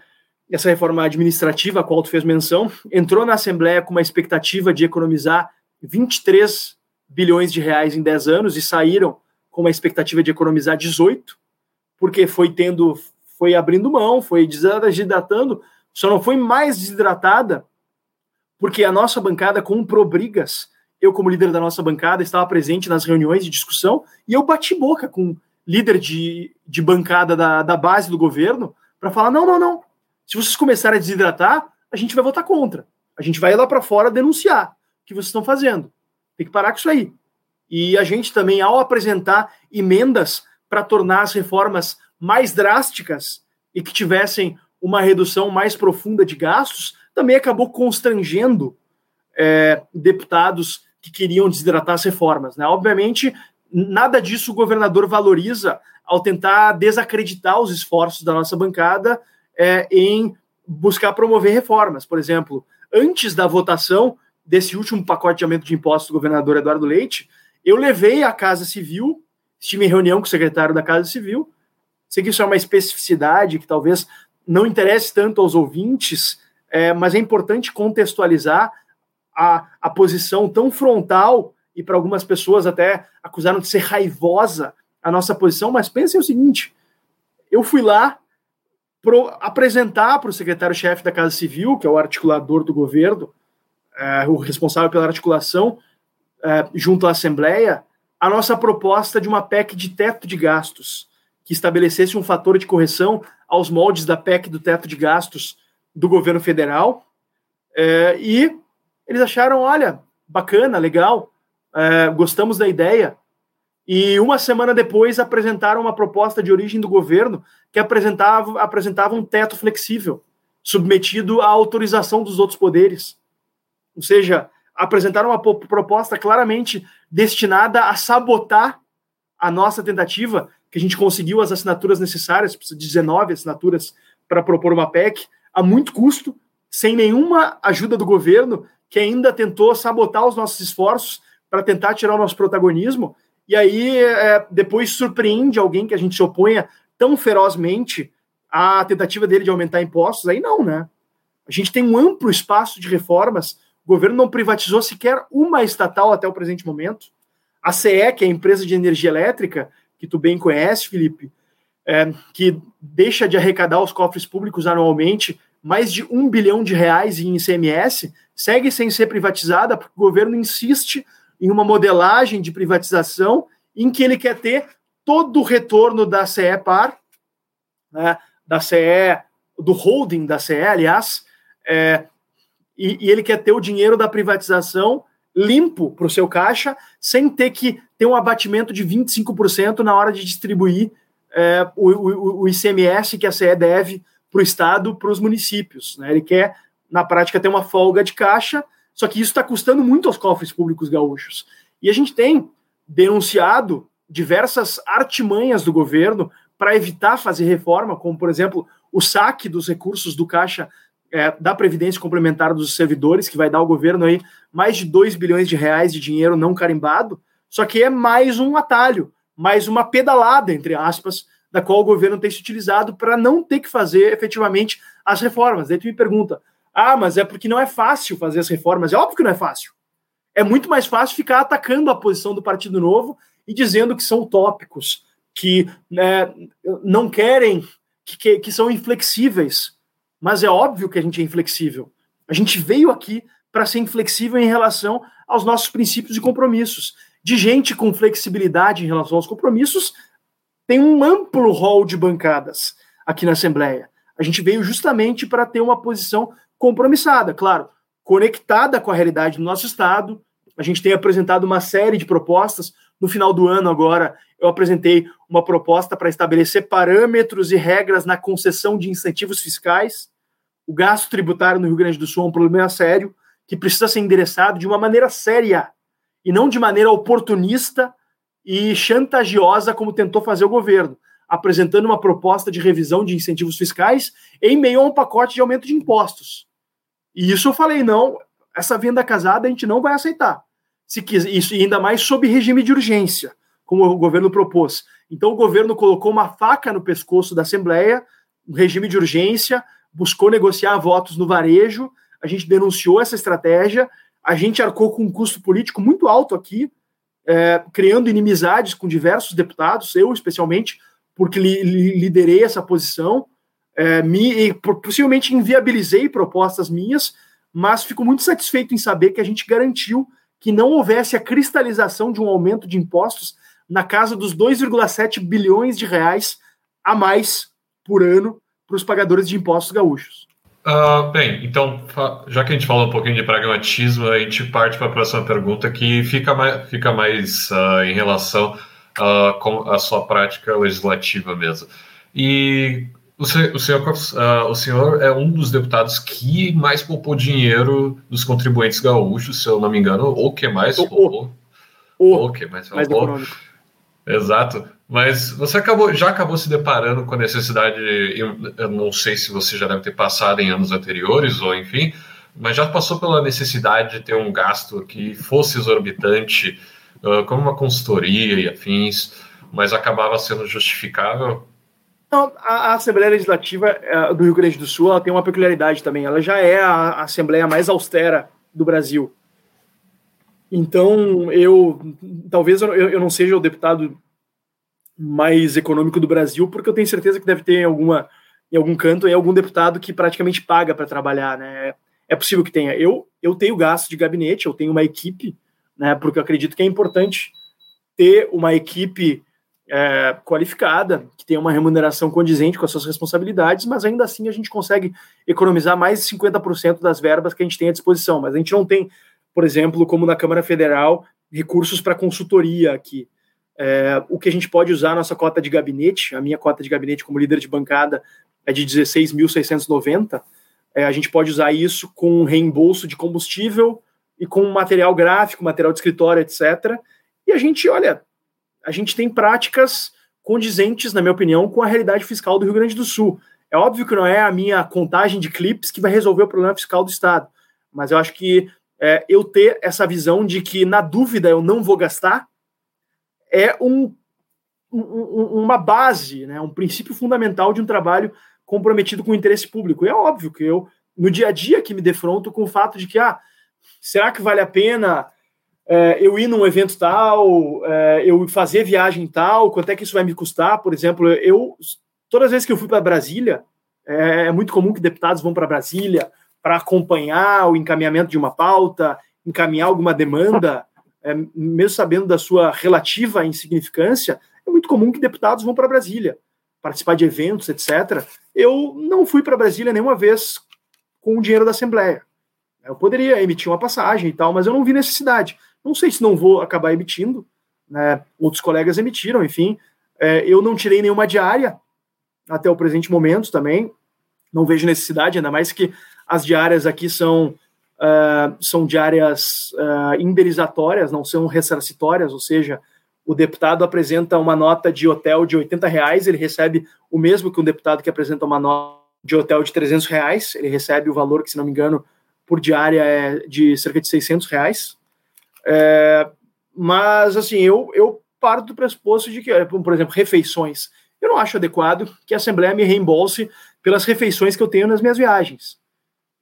S2: essa reforma administrativa a qual tu fez menção, entrou na Assembleia com uma expectativa de economizar 23 bilhões de reais em 10 anos e saíram com uma expectativa de economizar 18, porque foi tendo, foi abrindo mão, foi desidratando, só não foi mais desidratada porque a nossa bancada comprou brigas. Eu, como líder da nossa bancada, estava presente nas reuniões de discussão e eu bati boca com líder de, de bancada da, da base do governo para falar: não, não, não, se vocês começarem a desidratar, a gente vai votar contra. A gente vai lá para fora denunciar o que vocês estão fazendo. Tem que parar com isso aí. E a gente também, ao apresentar emendas para tornar as reformas mais drásticas e que tivessem uma redução mais profunda de gastos, também acabou constrangendo é, deputados que queriam desidratar as reformas. Né? Obviamente, nada disso o governador valoriza ao tentar desacreditar os esforços da nossa bancada é, em buscar promover reformas. Por exemplo, antes da votação desse último pacote de aumento de impostos do governador Eduardo Leite, eu levei à Casa Civil, estive em reunião com o secretário da Casa Civil. Sei que isso é uma especificidade que talvez não interesse tanto aos ouvintes, é, mas é importante contextualizar a, a posição tão frontal e para algumas pessoas até acusaram de ser raivosa a nossa posição, mas pensem o seguinte: eu fui lá, pro, apresentar para o secretário-chefe da Casa Civil, que é o articulador do governo, é, o responsável pela articulação, é, junto à Assembleia, a nossa proposta de uma PEC de teto de gastos, que estabelecesse um fator de correção aos moldes da PEC do teto de gastos do governo federal. É, e eles acharam: olha, bacana, legal, é, gostamos da ideia, e uma semana depois apresentaram uma proposta de origem do governo que apresentava, apresentava um teto flexível, submetido à autorização dos outros poderes. Ou seja, apresentaram uma proposta claramente destinada a sabotar a nossa tentativa, que a gente conseguiu as assinaturas necessárias, de 19 assinaturas para propor uma PEC, a muito custo, sem nenhuma ajuda do governo, que ainda tentou sabotar os nossos esforços para tentar tirar o nosso protagonismo, e aí é, depois surpreende alguém que a gente se oponha tão ferozmente à tentativa dele de aumentar impostos, aí não, né? A gente tem um amplo espaço de reformas, o governo não privatizou sequer uma estatal até o presente momento. A CE, que é a empresa de energia elétrica, que tu bem conhece, Felipe, é, que deixa de arrecadar os cofres públicos anualmente mais de um bilhão de reais em ICMS, segue sem ser privatizada, porque o governo insiste em uma modelagem de privatização em que ele quer ter todo o retorno da CE par, né, da CE, do holding da CE, aliás, é, e, e, ele quer ter o dinheiro da privatização limpo para o seu caixa, sem ter que ter um abatimento de 25% na hora de distribuir é, o, o, o, ICMS que a CE deve para o Estado, para os municípios. Né? Ele quer, na prática, ter uma folga de caixa só que isso está custando muito aos cofres públicos gaúchos. E a gente tem denunciado diversas artimanhas do governo para evitar fazer reforma, como, por exemplo, o saque dos recursos do Caixa é, da Previdência Complementar dos Servidores, que vai dar ao governo aí mais de 2 bilhões de reais de dinheiro não carimbado, só que é mais um atalho, mais uma pedalada, entre aspas, da qual o governo tem se utilizado para não ter que fazer efetivamente as reformas. Daí tu me pergunta, ah, mas é porque não é fácil fazer as reformas. É óbvio que não é fácil. É muito mais fácil ficar atacando a posição do Partido Novo e dizendo que são utópicos, que né, não querem, que, que são inflexíveis. Mas é óbvio que a gente é inflexível. A gente veio aqui para ser inflexível em relação aos nossos princípios e compromissos. De gente com flexibilidade em relação aos compromissos, tem um amplo rol de bancadas aqui na Assembleia. A gente veio justamente para ter uma posição compromissada, claro, conectada com a realidade do nosso Estado. A gente tem apresentado uma série de propostas. No final do ano, agora, eu apresentei uma proposta para estabelecer parâmetros e regras na concessão de incentivos fiscais. O gasto tributário no Rio Grande do Sul é um problema sério que precisa ser endereçado de uma maneira séria e não de maneira oportunista e chantagiosa, como tentou fazer o governo, apresentando uma proposta de revisão de incentivos fiscais em meio a um pacote de aumento de impostos. E isso eu falei, não, essa venda casada a gente não vai aceitar. Se quiser, isso, ainda mais sob regime de urgência, como o governo propôs. Então o governo colocou uma faca no pescoço da Assembleia, um regime de urgência, buscou negociar votos no varejo, a gente denunciou essa estratégia, a gente arcou com um custo político muito alto aqui, é, criando inimizades com diversos deputados, eu especialmente, porque li, li, liderei essa posição, é, me, possivelmente inviabilizei propostas minhas, mas fico muito satisfeito em saber que a gente garantiu que não houvesse a cristalização de um aumento de impostos na casa dos 2,7 bilhões de reais a mais por ano para os pagadores de impostos gaúchos.
S3: Uh, bem, então, já que a gente falou um pouquinho de pragmatismo, a gente parte para a próxima pergunta, que fica mais, fica mais uh, em relação uh, com a sua prática legislativa mesmo. E o senhor, o, senhor, uh, o senhor é um dos deputados que mais poupou dinheiro dos contribuintes gaúchos, se eu não me engano, ou que mais poupou.
S2: O, que mais, mais
S3: poupou. Exato. Mas você acabou, já acabou se deparando com a necessidade, eu, eu não sei se você já deve ter passado em anos anteriores, ou enfim, mas já passou pela necessidade de ter um gasto que fosse exorbitante, uh, como uma consultoria e afins, mas acabava sendo justificável
S2: a, a, Assembleia Legislativa é, do Rio Grande do Sul ela tem uma peculiaridade também. Ela já é a, a Assembleia mais austera do Brasil. Então, eu talvez eu, eu não seja o deputado mais econômico do Brasil, porque eu tenho certeza que deve ter em, alguma, em algum canto em algum deputado que praticamente paga para trabalhar, né? É possível que tenha. Eu, eu tenho gasto de gabinete, eu tenho uma equipe, né? Porque eu acredito que é importante ter uma equipe é, qualificada, que tem uma remuneração condizente com as suas responsabilidades, mas ainda assim a gente consegue economizar mais de 50% das verbas que a gente tem à disposição. Mas a gente não tem, por exemplo, como na Câmara Federal, recursos para consultoria aqui. É, o que a gente pode usar nossa cota de gabinete, a minha cota de gabinete como líder de bancada é de 16.690, é, a gente pode usar isso com reembolso de combustível, e com material gráfico, material de escritório, etc. E a gente, olha, a gente tem práticas condizentes, na minha opinião, com a realidade fiscal do Rio Grande do Sul. É óbvio que não é a minha contagem de clips que vai resolver o problema fiscal do Estado, mas eu acho que é, eu ter essa visão de que, na dúvida, eu não vou gastar, é um, um, uma base, né, um princípio fundamental de um trabalho comprometido com o interesse público. E é óbvio que eu, no dia a dia, que me defronto com o fato de que, ah, será que vale a pena é, eu ir num evento tal, é, eu fazer viagem tal, quanto é que isso vai me custar? Por exemplo, eu todas as vezes que eu fui para Brasília, é, é, muito comum que deputados vão para Brasília para acompanhar o encaminhamento de uma pauta, encaminhar alguma demanda, é, mesmo sabendo da sua relativa insignificância, é muito comum que deputados vão para Brasília participar de eventos, etc. Eu não fui para Brasília nenhuma vez com o dinheiro da Assembleia. Eu poderia emitir uma passagem e tal, mas eu não vi necessidade. Não sei se não vou acabar emitindo, né? Outros colegas emitiram, enfim. É, eu não tirei nenhuma diária até o presente momento também. Não vejo necessidade, ainda mais que as diárias aqui são, uh, são diárias uh, indenizatórias, não são ressarcitórias, ou seja, o deputado apresenta uma nota de hotel de 80 reais, ele recebe o mesmo que um deputado que apresenta uma nota de hotel de 300 reais, ele recebe o valor que, se não me engano, por diária é de cerca de 600 reais. É, mas, assim, eu, eu parto do pressuposto de que, por exemplo, refeições. Eu não acho adequado que a Assembleia me reembolse pelas refeições que eu tenho nas minhas viagens.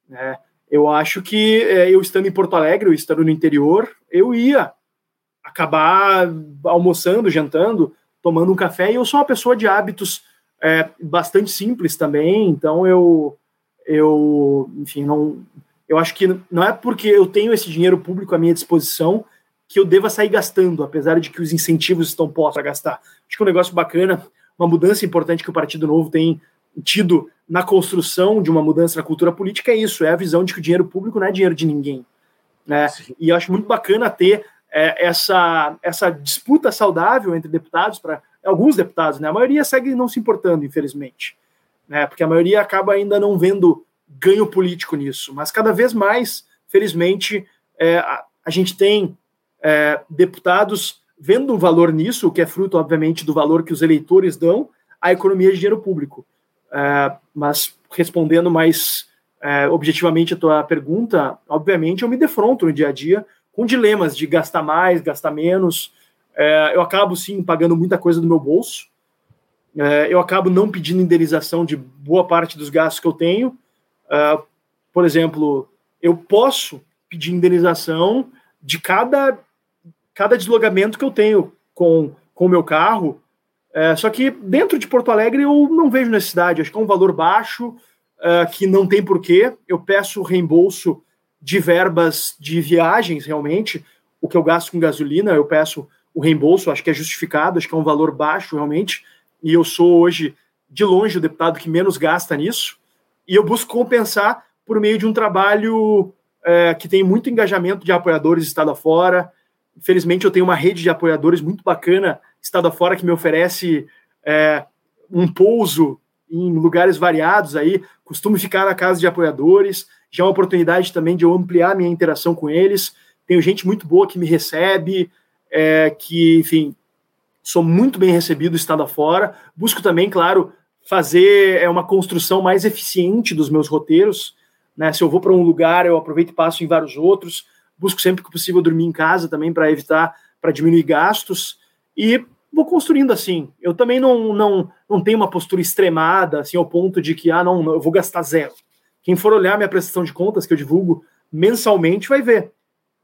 S2: É, eu acho que é, eu estando em Porto Alegre, eu estando no interior, eu ia acabar almoçando, jantando, tomando um café, e eu sou uma pessoa de hábitos é, bastante simples também, então eu, eu enfim, não, eu acho que não é porque eu tenho esse dinheiro público à minha disposição que eu deva sair gastando, apesar de que os incentivos estão postos a gastar. Acho que um negócio bacana, uma mudança importante que o Partido Novo tem tido na construção de uma mudança na cultura política é isso, é a visão de que o dinheiro público não é dinheiro de ninguém. Né? E eu acho muito bacana ter é, essa, essa disputa saudável entre deputados, para alguns deputados, né? a maioria segue não se importando, infelizmente, né? porque a maioria acaba ainda não vendo ganho político nisso. Mas cada vez mais, felizmente, é, a, a, gente tem é, deputados vendo um valor nisso, que é fruto, obviamente, do valor que os eleitores dão à economia de dinheiro público. É, mas respondendo mais é, objetivamente a tua pergunta, obviamente eu me defronto no dia a dia com dilemas de gastar mais, gastar menos. É, eu acabo sim pagando muita coisa do meu bolso. É, eu acabo não pedindo indenização de boa parte dos gastos que eu tenho, Uh, por exemplo, eu posso pedir indenização de cada, cada deslocamento que eu tenho com o meu carro, é, só que dentro de Porto Alegre eu não vejo necessidade, acho que é um valor baixo, uh, que não tem porquê. Eu peço reembolso de verbas de viagens, realmente, o que eu gasto com gasolina, eu peço o reembolso, acho que é justificado, acho que é um valor baixo, realmente, e eu sou hoje, de longe, o deputado que menos gasta nisso e eu busco compensar por meio de um trabalho é, que tem muito engajamento de apoiadores estado afora. Infelizmente, eu tenho uma rede de apoiadores muito bacana, estado afora, que me oferece é, um pouso em lugares variados aí. Costumo ficar na casa de apoiadores. Já é uma oportunidade também de eu ampliar minha interação com eles. Tenho gente muito boa que me recebe, é, que, enfim, sou muito bem recebido estado afora. Busco também, claro, fazer é uma construção mais eficiente dos meus roteiros. Né? Se eu vou para um lugar, eu aproveito e passo em vários outros. Busco sempre que possível dormir em casa também para evitar, para diminuir gastos. E vou construindo assim. Eu também não, não, não tenho uma postura extremada, assim, ao ponto de que, ah, não, eu vou gastar zero. Quem for olhar minha prestação de contas, que eu divulgo mensalmente, vai ver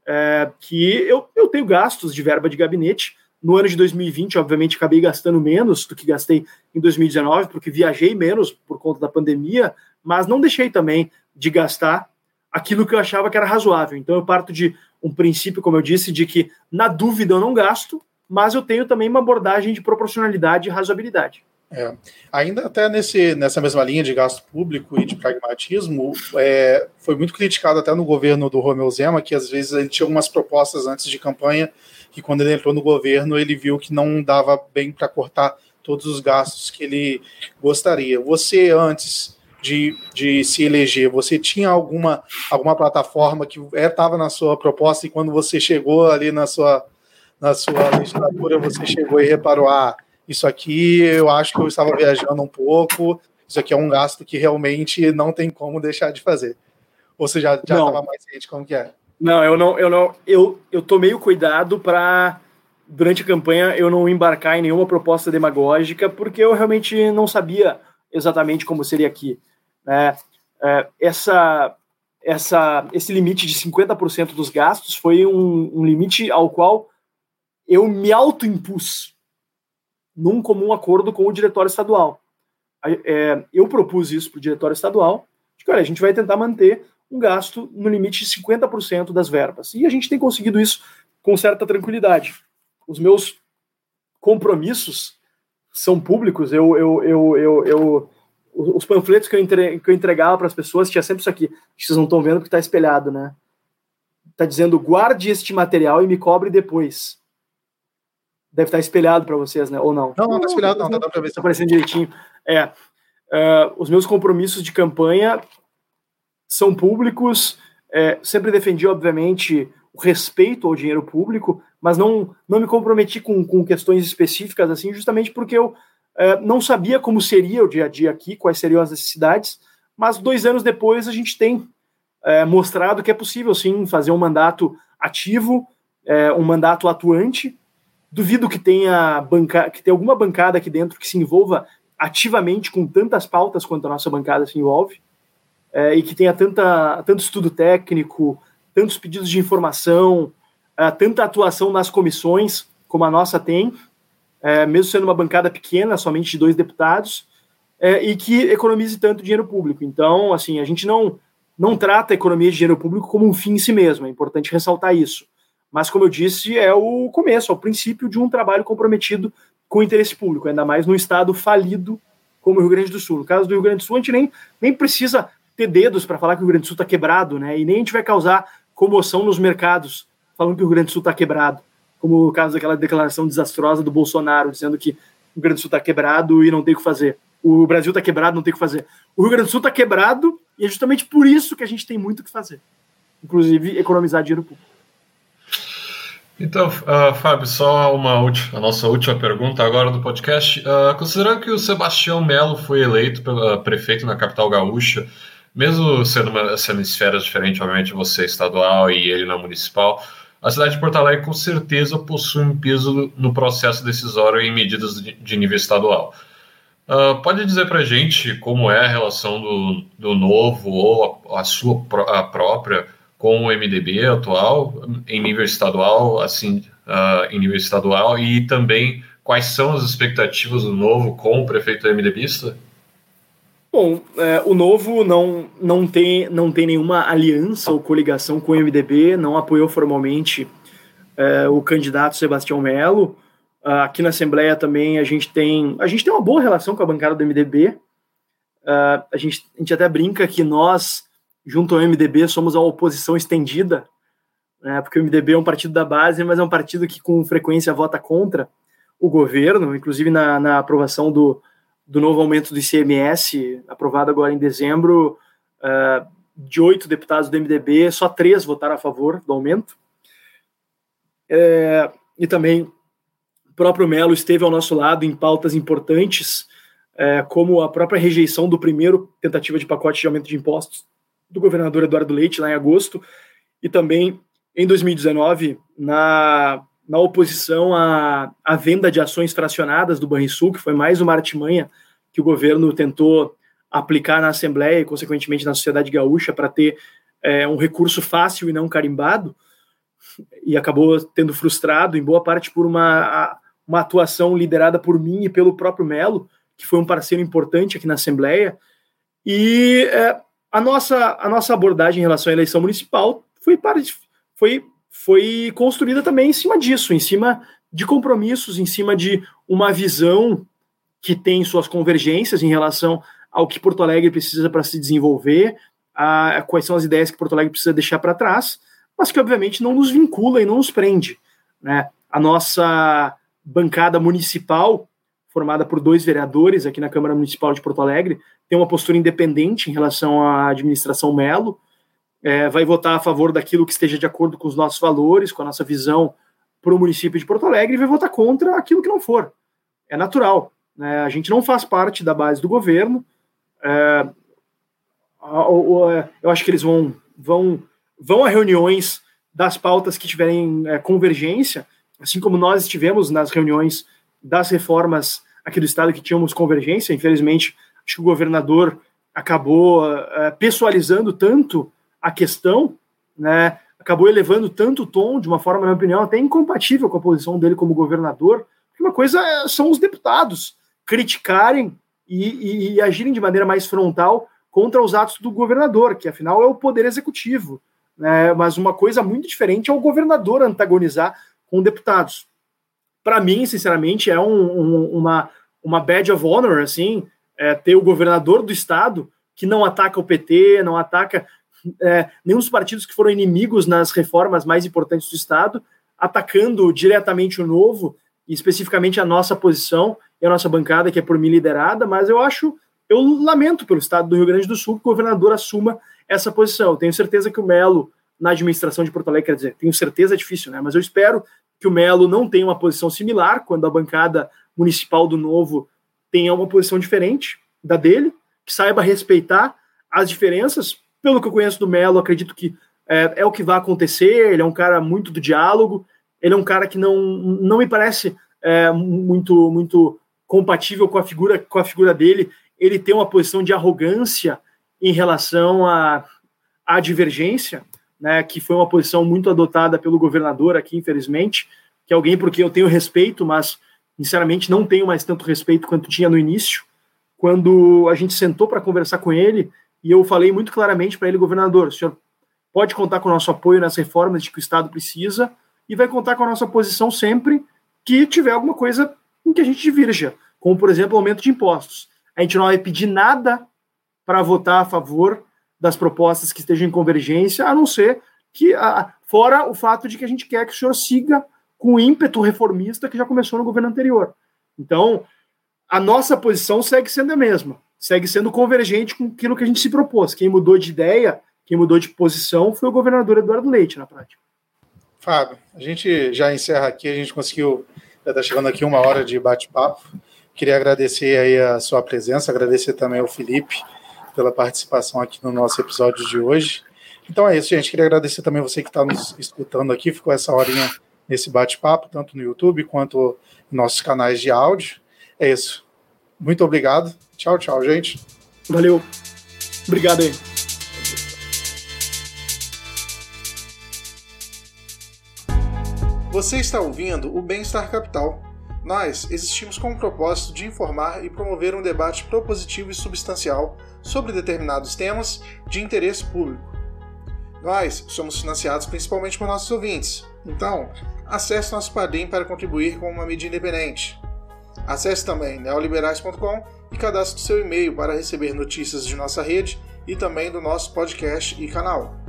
S2: é, que eu, eu tenho gastos de verba de gabinete, no ano de 2020, obviamente, acabei gastando menos do que gastei em 2019, porque viajei menos por conta da pandemia, mas não deixei também de gastar aquilo que eu achava que era razoável. Então, eu parto de um princípio, como eu disse, de que na dúvida eu não gasto, mas eu tenho também uma abordagem de proporcionalidade e razoabilidade.
S1: É. Ainda até nesse, nessa mesma linha de gasto público e de pragmatismo, é, foi muito criticado até no governo do Romeu Zema, que às vezes ele tinha algumas propostas antes de campanha que quando ele entrou no governo ele viu que não dava bem para cortar todos os gastos que ele gostaria. Você antes de, de se eleger? Você tinha alguma, alguma plataforma que estava é, na sua proposta e quando você chegou ali na sua, na sua legislatura, você chegou e reparou, ah, isso aqui eu acho que eu estava viajando um pouco, isso aqui é um gasto que realmente não tem como deixar de fazer. Ou você já estava mais ciente como que é?
S2: Não, eu não, eu não, eu, eu tomei o cuidado para durante a campanha eu não embarcar em nenhuma proposta demagógica, porque eu realmente não sabia exatamente como seria aqui. Né? É, essa, essa, esse limite de 50% dos gastos foi um, um, limite ao qual eu me autoimpus num comum acordo com o diretório estadual. É, eu propus isso para o diretório estadual, que olha, a gente vai tentar manter um gasto no limite de 50% das verbas. E a gente tem conseguido isso com certa tranquilidade. Os meus compromissos são públicos. Eu, eu, eu, eu, eu os panfletos que eu, entre, que eu entregava para as pessoas tinha sempre isso aqui. Vocês não estão vendo porque está espelhado, né? Está dizendo guarde este material e me cobre depois. Deve estar tá espelhado para vocês, né? Ou não?
S1: Não, não está espelhado, não.
S2: Está aparecendo direitinho. É. Uh, os meus compromissos de campanha são públicos. É, sempre defendi, obviamente, o respeito ao dinheiro público, mas não, não me comprometi com, com questões específicas, assim, justamente porque eu é, não sabia como seria o dia a dia aqui, quais seriam as necessidades, mas dois anos depois a gente tem é, mostrado que é possível, sim, fazer um mandato ativo, é, um mandato atuante. Duvido que tenha, banca que tenha alguma bancada aqui dentro que se envolva ativamente com tantas pautas quanto a nossa bancada se envolve é, e que tenha tanta, tanto estudo técnico, tantos pedidos de informação, é, tanta atuação nas comissões como a nossa tem, é, mesmo sendo uma bancada pequena, somente de dois deputados, é, e que economize tanto dinheiro público. Então, assim, a gente não, não trata a economia de dinheiro público como um fim em si mesmo, é importante ressaltar isso. Mas, como eu disse, é o começo, é o princípio de um trabalho comprometido com o interesse público, ainda mais num estado falido como o Rio Grande do Sul. No caso do Rio Grande do Sul, a gente nem, nem precisa ter dedos para falar que o Rio Grande do Sul está quebrado, né? E nem a gente vai causar comoção nos mercados falando que o Rio Grande do Sul está quebrado, como o caso daquela declaração desastrosa do Bolsonaro, dizendo que o Rio Grande do Sul está quebrado e não tem o que fazer. O Brasil está quebrado, não tem o que fazer. O Rio Grande do Sul está quebrado e é justamente por isso que a gente tem muito o que fazer, inclusive economizar dinheiro público.
S3: Então, uh, Fábio, só uma última, a nossa última pergunta agora do podcast. Uh, considerando que o Sebastião Melo foi eleito pelo prefeito na capital gaúcha, mesmo sendo, uma, sendo esferas diferentes, obviamente você estadual e ele na municipal, a cidade de Porto Alegre com certeza possui um peso no processo decisório em medidas de, de nível estadual. Uh, pode dizer para gente como é a relação do, do novo ou a, a sua a própria com o MDB atual em nível estadual, assim, uh, em nível estadual e também quais são as expectativas do novo com o prefeito MDBista?
S2: Bom, é, o Novo não, não, tem, não tem nenhuma aliança ou coligação com o MDB, não apoiou formalmente é, o candidato Sebastião Melo. Uh, aqui na Assembleia também a gente tem a gente tem uma boa relação com a bancada do MDB. Ah, a, gente, a gente até brinca que nós, junto ao MDB, somos a oposição estendida, né, porque o MDB é um partido da base, mas é um partido que com frequência vota contra o governo, inclusive na, na aprovação do, do novo aumento do ICMS, aprovado agora em dezembro, uh, de oito deputados do MDB, só três votaram a favor do aumento. É, e também o próprio Melo esteve ao nosso lado em pautas importantes, é, como a própria rejeição do primeiro tentativa de pacote de aumento de impostos do governador Eduardo Leite, lá em agosto, e também em 2019, na na oposição à, à venda de ações fracionadas do Banrisul, que foi mais uma artimanha que o governo tentou aplicar na Assembleia e, consequentemente, na sociedade gaúcha para ter é, um recurso fácil e não carimbado, e acabou tendo frustrado, em boa parte, por uma, uma atuação liderada por mim e pelo próprio Melo, que foi um parceiro importante aqui na Assembleia. E é, a, nossa, a nossa abordagem em relação à eleição municipal foi, foi foi construída também em cima disso, em cima de compromissos, em cima de uma visão que tem suas convergências em relação ao que Porto Alegre precisa para se desenvolver, a, quais são as ideias que Porto Alegre precisa deixar para trás, mas que obviamente não nos vincula e não nos prende. Né? A nossa bancada municipal formada por dois vereadores aqui na Câmara Municipal de Porto Alegre, tem uma postura independente em relação à administração Melo, é, vai votar a favor daquilo que esteja de acordo com os nossos valores, com a nossa visão para o município de Porto Alegre, e vai votar contra aquilo que não for. É natural. Né? A gente não faz parte da base do governo. É, eu acho que eles vão, vão, vão a reuniões das pautas que tiverem é, convergência, assim como nós estivemos nas reuniões das reformas aqui do Estado que tínhamos convergência. Infelizmente, acho que o governador acabou é, pessoalizando tanto a questão, né, acabou elevando tanto o tom, de uma forma, na minha opinião, até incompatível com a posição dele como governador. Uma coisa é, são os deputados criticarem e, e, e agirem de maneira mais frontal contra os atos do governador, que afinal é o poder executivo. Né? Mas uma coisa muito diferente é o governador antagonizar com deputados. Para mim, sinceramente, é um, um, uma, uma badge of honor, assim, é, ter o governador do estado que não ataca o PT, não ataca é, nenhum dos partidos que foram inimigos nas reformas mais importantes do estado, atacando diretamente o novo, e especificamente a nossa posição e a nossa bancada, que é por mim liderada, mas eu acho, eu lamento pelo estado do Rio Grande do Sul que o governador assuma essa posição. Tenho certeza que o Melo, na administração de Porto Alegre, quer dizer, tenho certeza é difícil, né? Mas eu espero que o Melo não tenha uma posição similar quando a bancada municipal do Novo tenha uma posição diferente da dele, que saiba respeitar as diferenças. Pelo que eu conheço do Melo, acredito que é, é, o que vai acontecer. Ele é um cara muito do diálogo. Ele é um cara que não, não me parece é, muito muito compatível com a figura com a figura dele. Ele tem uma posição de arrogância em relação à, à divergência, né, que foi uma posição muito adotada pelo governador aqui, infelizmente, que é alguém por quem eu tenho respeito, mas sinceramente não tenho mais tanto respeito quanto tinha no início, quando a gente sentou para conversar com ele e eu falei muito claramente para ele, governador, o senhor pode contar com o nosso apoio nas reformas de que o Estado precisa e vai contar com a nossa posição sempre que tiver alguma coisa em que a gente divirja, como por exemplo aumento de impostos. A gente não vai pedir nada para votar a favor das propostas que estejam em convergência, a não ser que, a, fora o fato de que a gente quer que o senhor siga com o ímpeto reformista que já começou no governo anterior. Então, a nossa posição segue sendo a mesma, segue sendo convergente com aquilo que a gente se propôs. Quem mudou de ideia, quem mudou de posição foi o governador Eduardo Leite, na prática.
S1: Fábio, a gente já encerra aqui, a gente conseguiu, já está chegando aqui uma hora de bate-papo. Queria agradecer aí a sua presença, agradecer também ao Felipe, pela participação aqui no nosso episódio de hoje. Então é isso, gente. Queria agradecer também você que está nos escutando aqui, ficou essa horinha nesse bate-papo, tanto no YouTube quanto nos nossos canais de áudio. É isso. Muito obrigado. Tchau, tchau, gente.
S2: Valeu. Obrigado aí.
S1: Você está ouvindo o Bem-Estar Capital nós existimos com o propósito de informar e promover um debate propositivo e substancial sobre determinados temas de interesse público. Nós somos financiados principalmente por nossos ouvintes, então acesse nosso Padrim para contribuir com uma mídia independente. Acesse também neoliberais.com e cadastre seu e-mail para receber notícias de nossa rede e também do nosso podcast e canal.